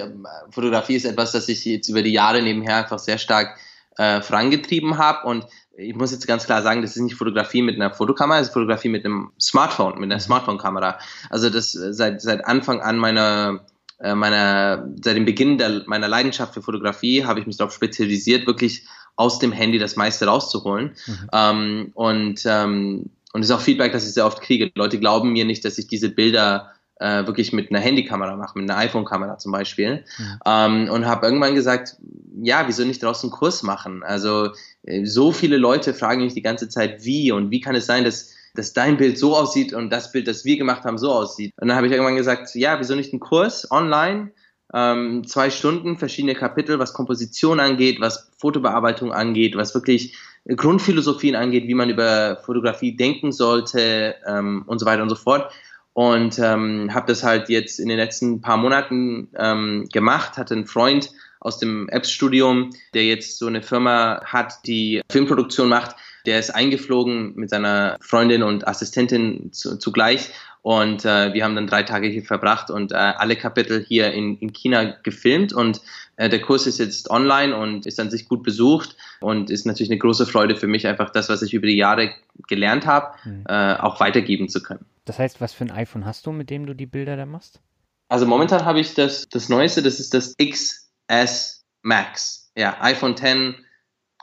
Fotografie ist etwas, das ich jetzt über die Jahre nebenher einfach sehr stark äh, vorangetrieben habe und ich muss jetzt ganz klar sagen, das ist nicht Fotografie mit einer Fotokamera, das ist Fotografie mit einem Smartphone, mit einer mhm. Smartphone-Kamera. Also das äh, seit, seit Anfang an meiner, äh, meiner, seit dem Beginn der, meiner Leidenschaft für Fotografie habe ich mich darauf spezialisiert, wirklich aus dem Handy das meiste rauszuholen. Mhm. Ähm, und, ähm, und das ist auch Feedback, das ich sehr oft kriege. Leute glauben mir nicht, dass ich diese Bilder äh, wirklich mit einer Handykamera mache, mit einer iPhone-Kamera zum Beispiel. Mhm. Ähm, und habe irgendwann gesagt, ja, wieso nicht daraus einen Kurs machen? Also äh, so viele Leute fragen mich die ganze Zeit, wie und wie kann es sein, dass dass dein Bild so aussieht und das Bild, das wir gemacht haben, so aussieht. Und dann habe ich irgendwann gesagt, ja, wieso nicht einen Kurs online? Ähm, zwei Stunden, verschiedene Kapitel, was Komposition angeht, was Fotobearbeitung angeht, was wirklich Grundphilosophien angeht, wie man über Fotografie denken sollte ähm, und so weiter und so fort und ähm, habe das halt jetzt in den letzten paar Monaten ähm, gemacht, hatte einen Freund aus dem Apps-Studium, der jetzt so eine Firma hat, die Filmproduktion macht. Der ist eingeflogen mit seiner Freundin und Assistentin zu, zugleich und äh, wir haben dann drei Tage hier verbracht und äh, alle Kapitel hier in, in China gefilmt und äh, der Kurs ist jetzt online und ist an sich gut besucht und ist natürlich eine große Freude für mich, einfach das, was ich über die Jahre gelernt habe, mhm. äh, auch weitergeben zu können. Das heißt, was für ein iPhone hast du, mit dem du die Bilder da machst? Also momentan habe ich das, das Neueste, das ist das XS Max. Ja, iPhone 10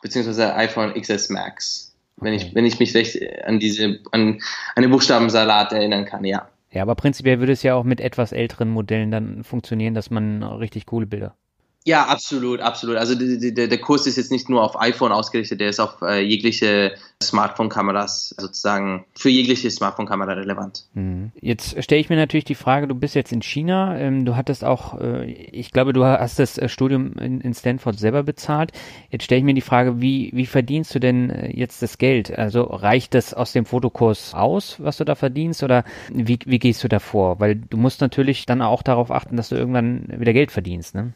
beziehungsweise iPhone XS Max. Wenn ich, wenn ich mich recht an diese, an eine Buchstabensalat erinnern kann, ja. Ja, aber prinzipiell würde es ja auch mit etwas älteren Modellen dann funktionieren, dass man richtig coole Bilder ja, absolut, absolut. Also die, der Kurs ist jetzt nicht nur auf iPhone ausgerichtet, der ist auf äh, jegliche Smartphone-Kameras sozusagen für jegliche Smartphone-Kamera relevant. Mhm. Jetzt stelle ich mir natürlich die Frage, du bist jetzt in China, ähm, du hattest auch, äh, ich glaube, du hast das äh, Studium in, in Stanford selber bezahlt. Jetzt stelle ich mir die Frage, wie, wie verdienst du denn äh, jetzt das Geld? Also reicht das aus dem Fotokurs aus, was du da verdienst oder wie, wie gehst du da vor? Weil du musst natürlich dann auch darauf achten, dass du irgendwann wieder Geld verdienst, ne?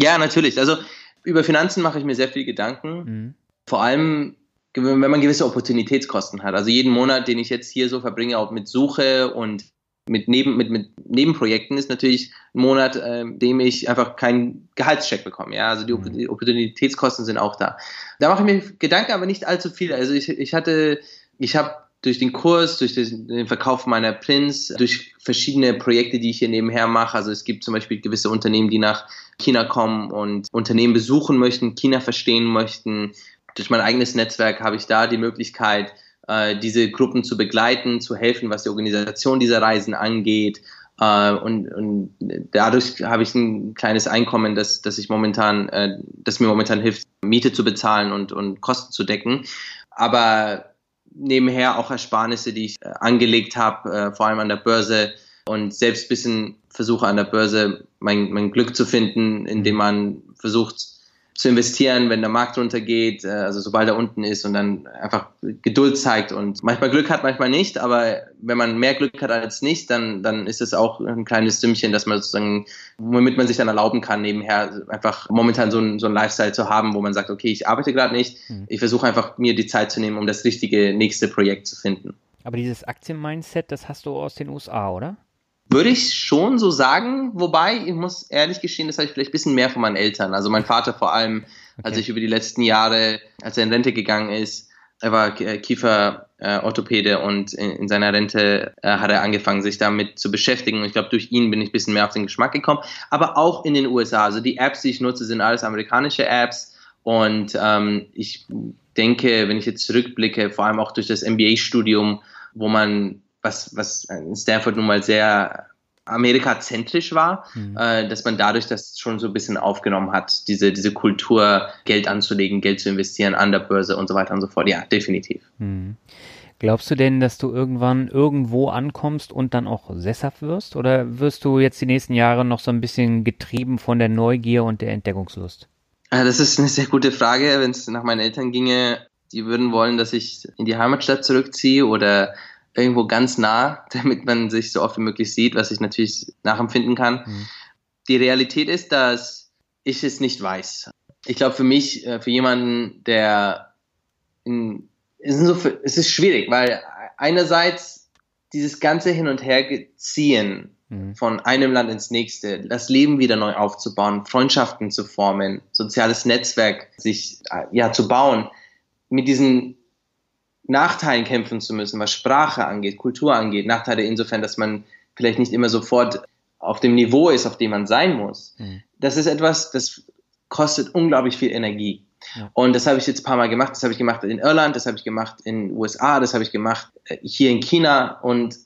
Ja, natürlich. Also über Finanzen mache ich mir sehr viel Gedanken. Mhm. Vor allem, wenn man gewisse Opportunitätskosten hat. Also jeden Monat, den ich jetzt hier so verbringe, auch mit Suche und mit, Neben, mit, mit Nebenprojekten ist natürlich ein Monat, äh, dem ich einfach keinen Gehaltscheck bekomme. Ja, also die, mhm. die Opportunitätskosten sind auch da. Da mache ich mir Gedanken, aber nicht allzu viel. Also ich, ich hatte, ich habe durch den Kurs, durch den Verkauf meiner Prints, durch verschiedene Projekte, die ich hier nebenher mache. Also es gibt zum Beispiel gewisse Unternehmen, die nach China kommen und Unternehmen besuchen möchten, China verstehen möchten. Durch mein eigenes Netzwerk habe ich da die Möglichkeit, äh, diese Gruppen zu begleiten, zu helfen, was die Organisation dieser Reisen angeht. Uh, und, und dadurch habe ich ein kleines Einkommen, das, das ich momentan, äh, das mir momentan hilft, Miete zu bezahlen und, und Kosten zu decken. Aber nebenher auch Ersparnisse, die ich äh, angelegt habe, äh, vor allem an der Börse. Und selbst bisschen versuche an der Börse mein, mein Glück zu finden, indem man versucht, zu investieren, wenn der Markt runtergeht, äh, also sobald er unten ist und dann einfach Geduld zeigt und manchmal Glück hat, manchmal nicht, aber wenn man mehr Glück hat als nicht, dann, dann ist es auch ein kleines Sümmchen, dass man sozusagen, womit man sich dann erlauben kann, nebenher einfach momentan so ein, so ein Lifestyle zu haben, wo man sagt, okay, ich arbeite gerade nicht, mhm. ich versuche einfach mir die Zeit zu nehmen, um das richtige nächste Projekt zu finden. Aber dieses Aktien-Mindset, das hast du aus den USA, oder? Würde ich schon so sagen, wobei ich muss ehrlich gestehen, das habe ich vielleicht ein bisschen mehr von meinen Eltern. Also mein Vater vor allem, okay. als ich über die letzten Jahre, als er in Rente gegangen ist, er war Kieferorthopäde äh, und in, in, seiner Rente äh, hat er angefangen, sich damit zu beschäftigen. Und ich glaube, durch ihn bin ich ein bisschen mehr auf den Geschmack gekommen. Aber auch in den USA. Also die Apps, die ich nutze, sind alles amerikanische Apps. Und ähm, ich denke, wenn ich jetzt zurückblicke, vor allem auch durch das MBA-Studium, wo man was, was in Stanford nun mal sehr amerikazentrisch war, mhm. äh, dass man dadurch das schon so ein bisschen aufgenommen hat, diese, diese Kultur, Geld anzulegen, Geld zu investieren an der Börse und so weiter und so fort. Ja, definitiv. Mhm. Glaubst du denn, dass du irgendwann irgendwo ankommst und dann auch sesshaft wirst? Oder wirst du jetzt die nächsten Jahre noch so ein bisschen getrieben von der Neugier und der Entdeckungslust? Äh, das ist eine sehr gute Frage. Wenn es nach meinen Eltern ginge, die würden wollen, dass ich in die Heimatstadt zurückziehe oder irgendwo ganz nah, damit man sich so oft wie möglich sieht, was ich natürlich nachempfinden kann. Mhm. Die Realität ist, dass ich es nicht weiß. Ich glaube, für mich, äh, für jemanden, der in, es, ist so, es ist schwierig, weil einerseits dieses ganze Hin- und Herziehen mhm. von einem Land ins nächste, das Leben wieder neu aufzubauen, Freundschaften zu formen, soziales Netzwerk sich äh, ja zu bauen, mit diesen Nachteilen kämpfen zu müssen, was Sprache angeht, Kultur angeht. Nachteile insofern, dass man vielleicht nicht immer sofort auf dem Niveau ist, auf dem man sein muss. Mhm. Das ist etwas, das kostet unglaublich viel Energie. Ja. Und das habe ich jetzt ein paar Mal gemacht. Das habe ich gemacht in Irland, das habe ich gemacht in den USA, das habe ich gemacht äh, hier in China. Und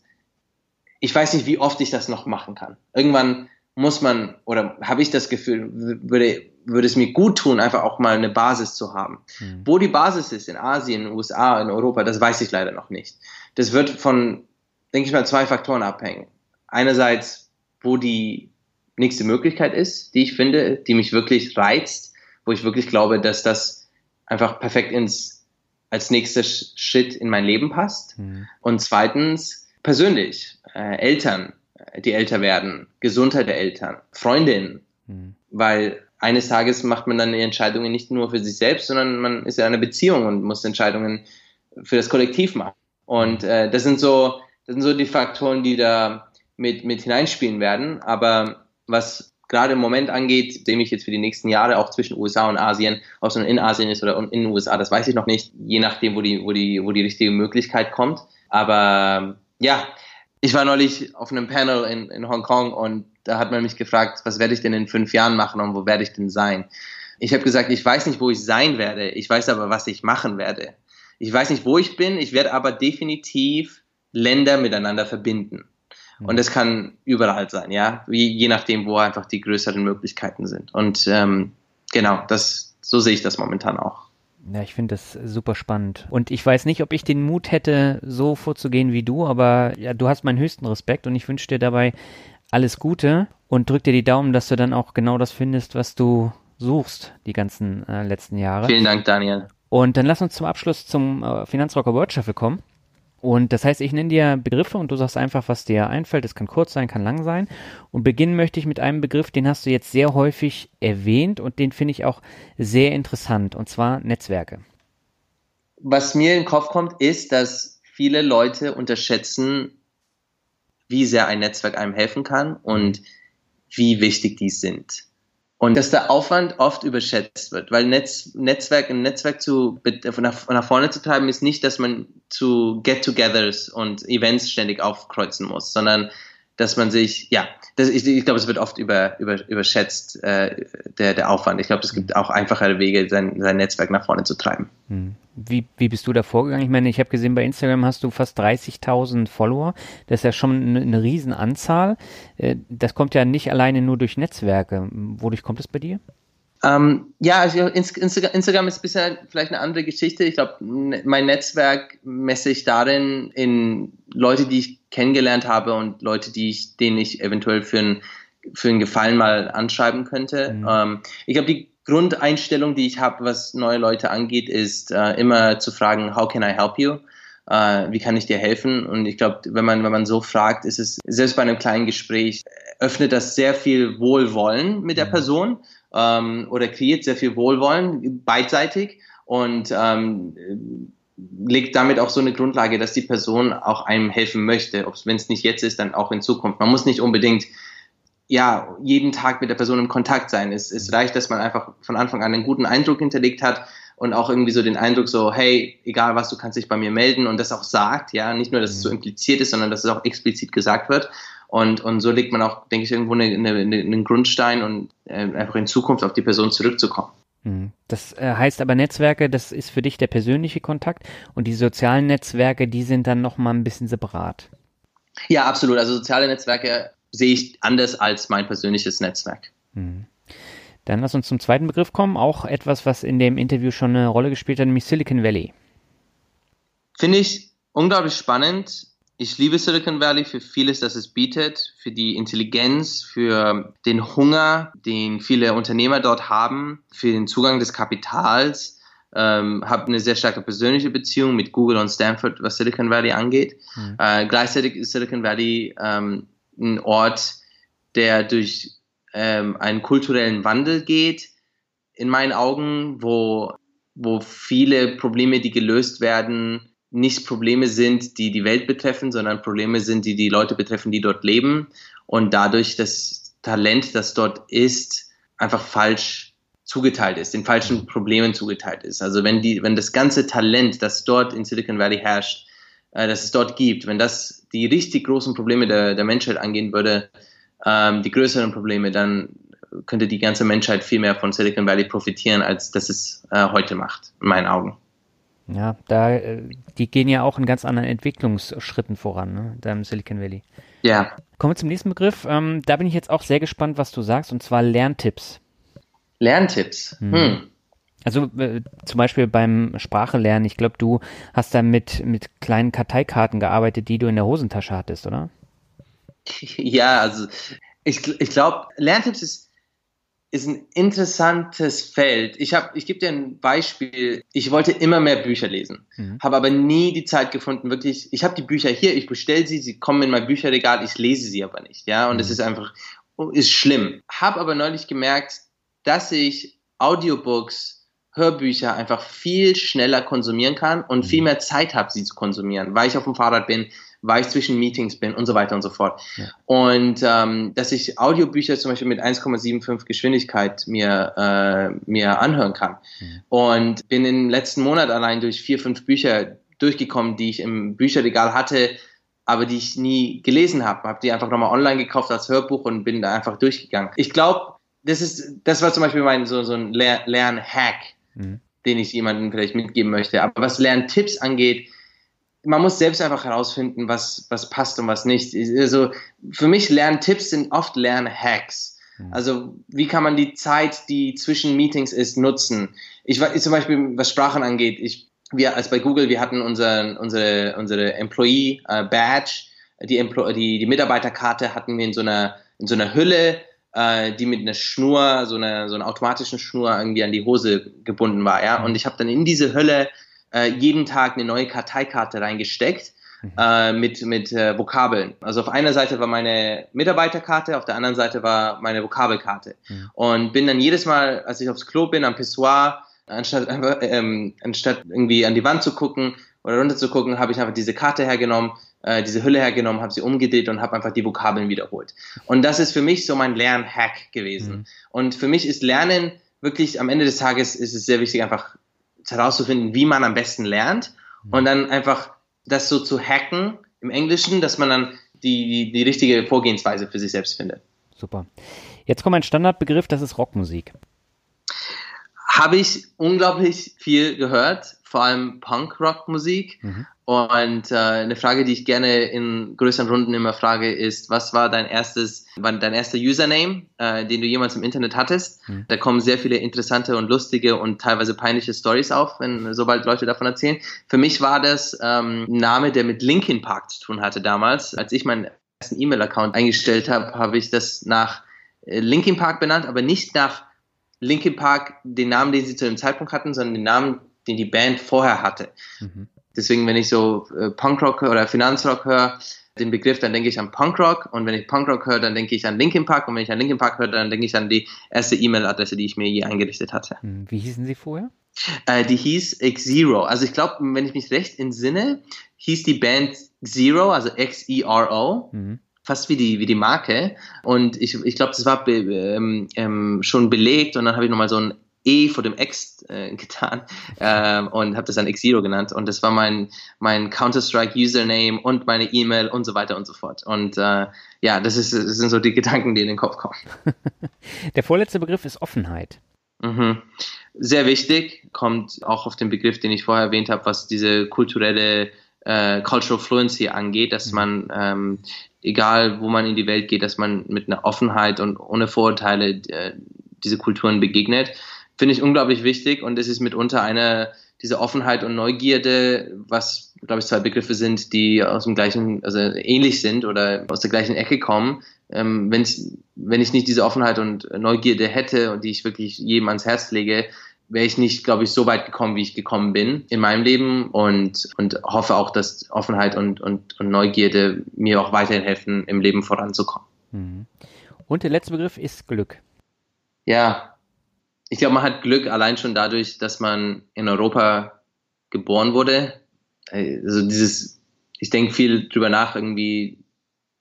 ich weiß nicht, wie oft ich das noch machen kann. Irgendwann muss man, oder habe ich das Gefühl, würde würde es mir gut tun, einfach auch mal eine Basis zu haben. Mhm. Wo die Basis ist, in Asien, in den USA, in Europa, das weiß ich leider noch nicht. Das wird von, denke ich mal, zwei Faktoren abhängen. Einerseits, wo die nächste Möglichkeit ist, die ich finde, die mich wirklich reizt, wo ich wirklich glaube, dass das einfach perfekt ins, als nächster Schritt in mein Leben passt. Mhm. Und zweitens, persönlich, äh, Eltern, die älter werden, Gesundheit der Eltern, Freundinnen, mhm. weil eines Tages macht man dann die Entscheidungen nicht nur für sich selbst, sondern man ist in einer Beziehung und muss Entscheidungen für das Kollektiv machen. Und äh, das sind so, das sind so die Faktoren, die da mit, mit hineinspielen werden. Aber was gerade im Moment angeht, dem ich jetzt für die nächsten Jahre auch zwischen USA und Asien, ob es nun in Asien ist oder in den USA, das weiß ich noch nicht, je nachdem, wo die, wo die, wo die richtige Möglichkeit kommt. Aber ja, ich war neulich auf einem Panel in, in Hongkong und da hat man mich gefragt, was werde ich denn in fünf Jahren machen und wo werde ich denn sein? Ich habe gesagt, ich weiß nicht, wo ich sein werde, ich weiß aber, was ich machen werde. Ich weiß nicht, wo ich bin, ich werde aber definitiv Länder miteinander verbinden. Mhm. Und das kann überall sein, ja, je, je nachdem, wo einfach die größeren Möglichkeiten sind. Und ähm, genau, das so sehe ich das momentan auch. Ja, ich finde das super spannend. Und ich weiß nicht, ob ich den Mut hätte, so vorzugehen wie du, aber ja, du hast meinen höchsten Respekt und ich wünsche dir dabei alles Gute und drück dir die Daumen, dass du dann auch genau das findest, was du suchst, die ganzen äh, letzten Jahre. Vielen Dank, Daniel. Und dann lass uns zum Abschluss zum äh, Finanzrocker World Shuffle kommen. Und das heißt, ich nenne dir Begriffe und du sagst einfach, was dir einfällt. Es kann kurz sein, kann lang sein. Und beginnen möchte ich mit einem Begriff, den hast du jetzt sehr häufig erwähnt und den finde ich auch sehr interessant, und zwar Netzwerke. Was mir in den Kopf kommt, ist, dass viele Leute unterschätzen, wie sehr ein Netzwerk einem helfen kann und wie wichtig die sind. Und dass der Aufwand oft überschätzt wird, weil Netz, Netzwerk, ein Netzwerk zu, nach, nach vorne zu treiben, ist nicht, dass man zu Get-togethers und Events ständig aufkreuzen muss, sondern dass man sich, ja, das, ich, ich glaube, es wird oft über, über, überschätzt, äh, der, der Aufwand. Ich glaube, es gibt auch einfachere Wege, sein, sein Netzwerk nach vorne zu treiben. Hm. Wie, wie bist du da vorgegangen? Ich meine, ich habe gesehen, bei Instagram hast du fast 30.000 Follower. Das ist ja schon eine, eine Riesenanzahl. Äh, das kommt ja nicht alleine nur durch Netzwerke. Wodurch kommt es bei dir? Ähm, ja, also Instagram ist bisher vielleicht eine andere Geschichte. Ich glaube, mein Netzwerk messe ich darin in Leute, die ich kennengelernt habe und Leute, die ich, denen ich eventuell für, ein, für einen Gefallen mal anschreiben könnte. Mhm. Ähm, ich glaube, die Grundeinstellung, die ich habe, was neue Leute angeht, ist äh, immer zu fragen, how can I help you? Äh, wie kann ich dir helfen? Und ich glaube, wenn man, wenn man so fragt, ist es selbst bei einem kleinen Gespräch, öffnet das sehr viel Wohlwollen mit der mhm. Person ähm, oder kreiert sehr viel Wohlwollen beidseitig und ähm, legt damit auch so eine Grundlage, dass die Person auch einem helfen möchte, wenn es nicht jetzt ist, dann auch in Zukunft. Man muss nicht unbedingt ja, jeden Tag mit der Person im Kontakt sein. Es, es reicht, dass man einfach von Anfang an einen guten Eindruck hinterlegt hat und auch irgendwie so den Eindruck so, hey, egal was, du kannst dich bei mir melden und das auch sagt, ja, nicht nur, dass es so mhm. impliziert ist, sondern dass es auch explizit gesagt wird. Und, und so legt man auch, denke ich, irgendwo eine, eine, einen Grundstein und äh, einfach in Zukunft auf die Person zurückzukommen. Mhm. Das äh, heißt aber Netzwerke, das ist für dich der persönliche Kontakt und die sozialen Netzwerke, die sind dann nochmal ein bisschen separat. Ja, absolut. Also soziale Netzwerke sehe ich anders als mein persönliches Netzwerk. Mhm. Dann lass uns zum zweiten Begriff kommen, auch etwas, was in dem Interview schon eine Rolle gespielt hat, nämlich Silicon Valley. Finde ich unglaublich spannend. Ich liebe Silicon Valley für vieles, das es bietet, für die Intelligenz, für den Hunger, den viele Unternehmer dort haben, für den Zugang des Kapitals. Ähm, habe eine sehr starke persönliche Beziehung mit Google und Stanford, was Silicon Valley angeht. Mhm. Äh, gleichzeitig ist Silicon Valley ähm, ein Ort, der durch ähm, einen kulturellen Wandel geht, in meinen Augen, wo, wo viele Probleme, die gelöst werden, nicht Probleme sind, die die Welt betreffen, sondern Probleme sind, die die Leute betreffen, die dort leben und dadurch das Talent, das dort ist, einfach falsch zugeteilt ist, den falschen Problemen zugeteilt ist. Also wenn die, wenn das ganze Talent, das dort in Silicon Valley herrscht, äh, das es dort gibt, wenn das die richtig großen Probleme der, der Menschheit angehen würde, ähm, die größeren Probleme, dann könnte die ganze Menschheit viel mehr von Silicon Valley profitieren, als das es äh, heute macht, in meinen Augen. Ja, da, äh, die gehen ja auch in ganz anderen Entwicklungsschritten voran, ne, da im Silicon Valley. Ja. Kommen wir zum nächsten Begriff. Ähm, da bin ich jetzt auch sehr gespannt, was du sagst, und zwar Lerntipps. Lerntipps. Hm. hm. Also äh, zum Beispiel beim Sprachelernen, ich glaube, du hast da mit, mit kleinen Karteikarten gearbeitet, die du in der Hosentasche hattest, oder? Ja, also ich, ich glaube, Lerntipps ist, ist ein interessantes Feld. Ich, hab, ich gebe dir ein Beispiel. Ich wollte immer mehr Bücher lesen, mhm. habe aber nie die Zeit gefunden, wirklich. Ich habe die Bücher hier, ich bestelle sie, sie kommen in mein Bücherregal, ich lese sie aber nicht. Ja, und es mhm. ist einfach, ist schlimm. Habe aber neulich gemerkt, dass ich Audiobooks Hörbücher einfach viel schneller konsumieren kann und viel mhm. mehr Zeit habe, sie zu konsumieren, weil ich auf dem Fahrrad bin, weil ich zwischen Meetings bin und so weiter und so fort. Ja. Und ähm, dass ich Audiobücher zum Beispiel mit 1,75 Geschwindigkeit mir, äh, mir anhören kann. Mhm. Und bin im letzten Monat allein durch vier, fünf Bücher durchgekommen, die ich im Bücherregal hatte, aber die ich nie gelesen habe. Habe die einfach nochmal online gekauft als Hörbuch und bin da einfach durchgegangen. Ich glaube, das ist, das war zum Beispiel mein so, so ein Lern-Hack mhm. den ich jemandem vielleicht mitgeben möchte. Aber was Lerntipps angeht, man muss selbst einfach herausfinden, was, was passt und was nicht. Also für mich Lerntipps sind oft Lernhacks. Mhm. Also wie kann man die Zeit, die zwischen Meetings ist, nutzen? Ich war zum Beispiel, was Sprachen angeht, ich, wir als bei Google, wir hatten unsere, unsere, unsere Employee uh, Badge, die, Empl die, die Mitarbeiterkarte hatten wir in so einer, in so einer Hülle äh, die mit einer Schnur, so einer so einer automatischen Schnur irgendwie an die Hose gebunden war, ja. Und ich habe dann in diese Hölle äh, jeden Tag eine neue Karteikarte reingesteckt mhm. äh, mit mit äh, Vokabeln. Also auf einer Seite war meine Mitarbeiterkarte, auf der anderen Seite war meine Vokabelkarte. Mhm. Und bin dann jedes Mal, als ich aufs Klo bin, am Pissoir, anstatt ähm, anstatt irgendwie an die Wand zu gucken oder runter zu gucken, habe ich einfach diese Karte hergenommen, äh, diese Hülle hergenommen, habe sie umgedreht und habe einfach die Vokabeln wiederholt. Und das ist für mich so mein Lernhack gewesen. Mhm. Und für mich ist Lernen wirklich am Ende des Tages ist es sehr wichtig, einfach herauszufinden, wie man am besten lernt mhm. und dann einfach das so zu hacken im Englischen, dass man dann die, die, die richtige Vorgehensweise für sich selbst findet. Super. Jetzt kommt ein Standardbegriff, das ist Rockmusik. Habe ich unglaublich viel gehört, vor allem Punk-Rock-Musik. Mhm. Und äh, eine Frage, die ich gerne in größeren Runden immer frage, ist, was war dein erstes, war dein erster Username, äh, den du jemals im Internet hattest? Mhm. Da kommen sehr viele interessante und lustige und teilweise peinliche Stories auf, wenn sobald Leute davon erzählen. Für mich war das ähm, ein Name, der mit Linkin Park zu tun hatte damals. Als ich meinen ersten E-Mail-Account eingestellt habe, habe ich das nach äh, Linkin Park benannt, aber nicht nach Linkin Park den Namen, den sie zu dem Zeitpunkt hatten, sondern den Namen, den die Band vorher hatte. Mhm. Deswegen, wenn ich so äh, Punkrock oder Finanzrock höre, den Begriff, dann denke ich an Punkrock und wenn ich Punkrock höre, dann denke ich an Linkin Park und wenn ich an Linkin Park höre, dann denke ich an die erste E-Mail-Adresse, die ich mir je eingerichtet hatte. Hm, wie hießen sie vorher? Äh, die hieß X-Zero. Also ich glaube, wenn ich mich recht entsinne, hieß die Band Zero, also X-E-R-O. Mhm. Fast wie die, wie die Marke. Und ich, ich glaube, das war be, ähm, ähm, schon belegt und dann habe ich nochmal so ein E vor dem X äh, getan ähm, und habe das dann X-Zero genannt und das war mein, mein Counter-Strike-Username und meine E-Mail und so weiter und so fort. Und äh, ja, das, ist, das sind so die Gedanken, die in den Kopf kommen. Der vorletzte Begriff ist Offenheit. Mhm. Sehr wichtig, kommt auch auf den Begriff, den ich vorher erwähnt habe, was diese kulturelle äh, Cultural Fluency angeht, dass mhm. man, ähm, egal wo man in die Welt geht, dass man mit einer Offenheit und ohne Vorurteile äh, diese Kulturen begegnet finde ich unglaublich wichtig und es ist mitunter eine, diese Offenheit und Neugierde, was, glaube ich, zwei Begriffe sind, die aus dem gleichen, also ähnlich sind oder aus der gleichen Ecke kommen. Ähm, wenn's, wenn ich nicht diese Offenheit und Neugierde hätte und die ich wirklich jedem ans Herz lege, wäre ich nicht, glaube ich, so weit gekommen, wie ich gekommen bin in meinem Leben und, und hoffe auch, dass Offenheit und, und, und Neugierde mir auch weiterhin helfen, im Leben voranzukommen. Mhm. Und der letzte Begriff ist Glück. Ja, ich glaube, man hat Glück allein schon dadurch, dass man in Europa geboren wurde. Also dieses, ich denke viel drüber nach, irgendwie,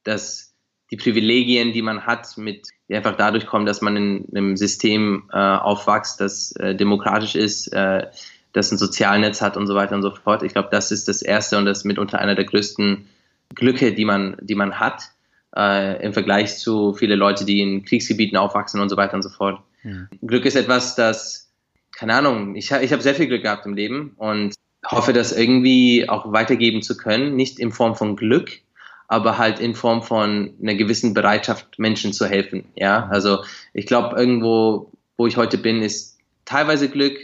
dass die Privilegien, die man hat, mit die einfach dadurch kommen, dass man in einem System äh, aufwächst, das äh, demokratisch ist, äh, das ein Sozialnetz hat und so weiter und so fort. Ich glaube, das ist das erste und das mitunter einer der größten Glücke, die man, die man hat, äh, im Vergleich zu viele Leute, die in Kriegsgebieten aufwachsen und so weiter und so fort. Ja. Glück ist etwas, das, keine Ahnung, ich, ich habe sehr viel Glück gehabt im Leben und hoffe, das irgendwie auch weitergeben zu können. Nicht in Form von Glück, aber halt in Form von einer gewissen Bereitschaft, Menschen zu helfen. Ja, also ich glaube, irgendwo, wo ich heute bin, ist teilweise Glück,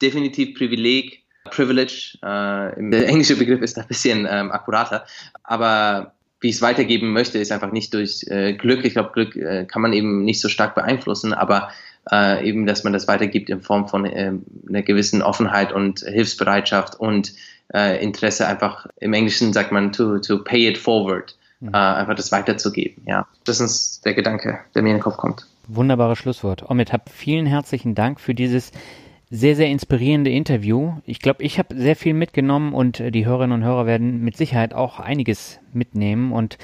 definitiv Privileg, Privilege. Äh, der englische Begriff ist ein bisschen ähm, akkurater, aber wie ich es weitergeben möchte, ist einfach nicht durch äh, Glück. Ich glaube, Glück äh, kann man eben nicht so stark beeinflussen, aber äh, eben, dass man das weitergibt in Form von äh, einer gewissen Offenheit und Hilfsbereitschaft und äh, Interesse einfach, im Englischen sagt man to, to pay it forward, mhm. äh, einfach das weiterzugeben. Ja, das ist der Gedanke, der mir in den Kopf kommt. Wunderbares Schlusswort. Omid, hab vielen herzlichen Dank für dieses sehr, sehr inspirierende Interview. Ich glaube, ich habe sehr viel mitgenommen und äh, die Hörerinnen und Hörer werden mit Sicherheit auch einiges mitnehmen. Und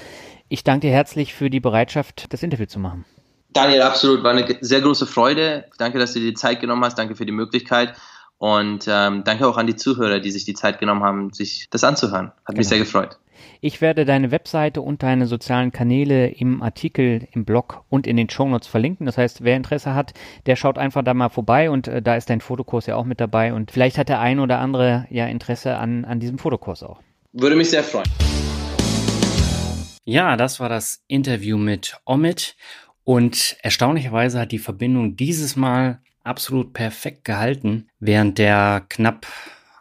ich danke dir herzlich für die Bereitschaft, das Interview zu machen. Daniel, absolut. War eine sehr große Freude. Danke, dass du dir die Zeit genommen hast. Danke für die Möglichkeit. Und ähm, danke auch an die Zuhörer, die sich die Zeit genommen haben, sich das anzuhören. Hat genau. mich sehr gefreut. Ich werde deine Webseite und deine sozialen Kanäle im Artikel, im Blog und in den Shownotes verlinken. Das heißt, wer Interesse hat, der schaut einfach da mal vorbei und äh, da ist dein Fotokurs ja auch mit dabei. Und vielleicht hat der ein oder andere ja Interesse an, an diesem Fotokurs auch. Würde mich sehr freuen. Ja, das war das Interview mit Omid. Und erstaunlicherweise hat die Verbindung dieses Mal absolut perfekt gehalten während der knapp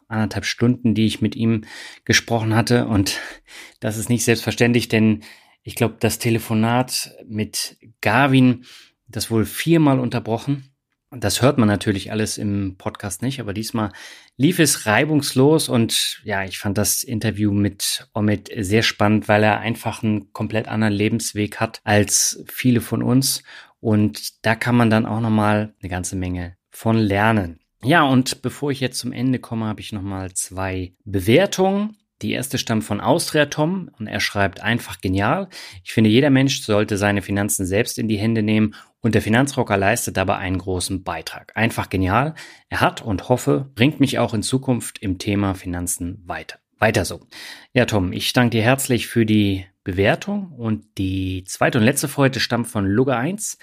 anderthalb Stunden, die ich mit ihm gesprochen hatte. Und das ist nicht selbstverständlich, denn ich glaube, das Telefonat mit Gavin, das wohl viermal unterbrochen. Das hört man natürlich alles im Podcast nicht, aber diesmal lief es reibungslos und ja, ich fand das Interview mit Omid sehr spannend, weil er einfach einen komplett anderen Lebensweg hat als viele von uns und da kann man dann auch nochmal eine ganze Menge von lernen. Ja, und bevor ich jetzt zum Ende komme, habe ich nochmal zwei Bewertungen. Die erste stammt von Austria Tom und er schreibt einfach genial. Ich finde, jeder Mensch sollte seine Finanzen selbst in die Hände nehmen und der Finanzrocker leistet dabei einen großen Beitrag. Einfach genial. Er hat und hoffe, bringt mich auch in Zukunft im Thema Finanzen weiter. Weiter so. Ja, Tom, ich danke dir herzlich für die Bewertung und die zweite und letzte Folge stammt von Lugge 1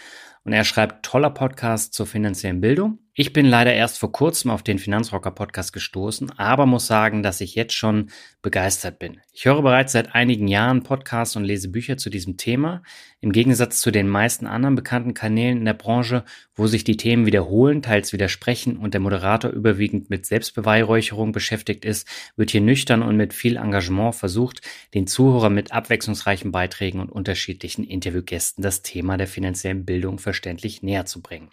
und er schreibt toller Podcast zur finanziellen Bildung. Ich bin leider erst vor kurzem auf den Finanzrocker Podcast gestoßen, aber muss sagen, dass ich jetzt schon begeistert bin. Ich höre bereits seit einigen Jahren Podcasts und lese Bücher zu diesem Thema. Im Gegensatz zu den meisten anderen bekannten Kanälen in der Branche, wo sich die Themen wiederholen, teils widersprechen und der Moderator überwiegend mit Selbstbeweihräucherung beschäftigt ist, wird hier nüchtern und mit viel Engagement versucht, den Zuhörer mit abwechslungsreichen Beiträgen und unterschiedlichen Interviewgästen das Thema der finanziellen Bildung verständlich näher zu bringen.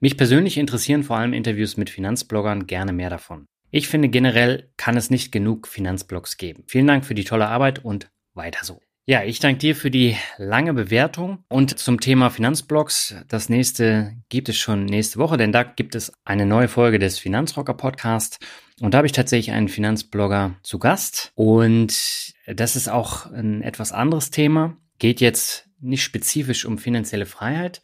Mich persönlich interessieren vor allem Interviews mit Finanzbloggern, gerne mehr davon. Ich finde generell kann es nicht genug Finanzblogs geben. Vielen Dank für die tolle Arbeit und weiter so. Ja, ich danke dir für die lange Bewertung und zum Thema Finanzblogs. Das nächste gibt es schon nächste Woche, denn da gibt es eine neue Folge des Finanzrocker Podcast und da habe ich tatsächlich einen Finanzblogger zu Gast und das ist auch ein etwas anderes Thema. Geht jetzt nicht spezifisch um finanzielle Freiheit,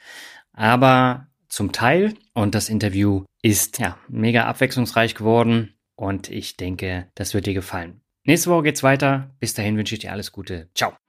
aber zum Teil. Und das Interview ist ja mega abwechslungsreich geworden. Und ich denke, das wird dir gefallen. Nächste Woche geht's weiter. Bis dahin wünsche ich dir alles Gute. Ciao.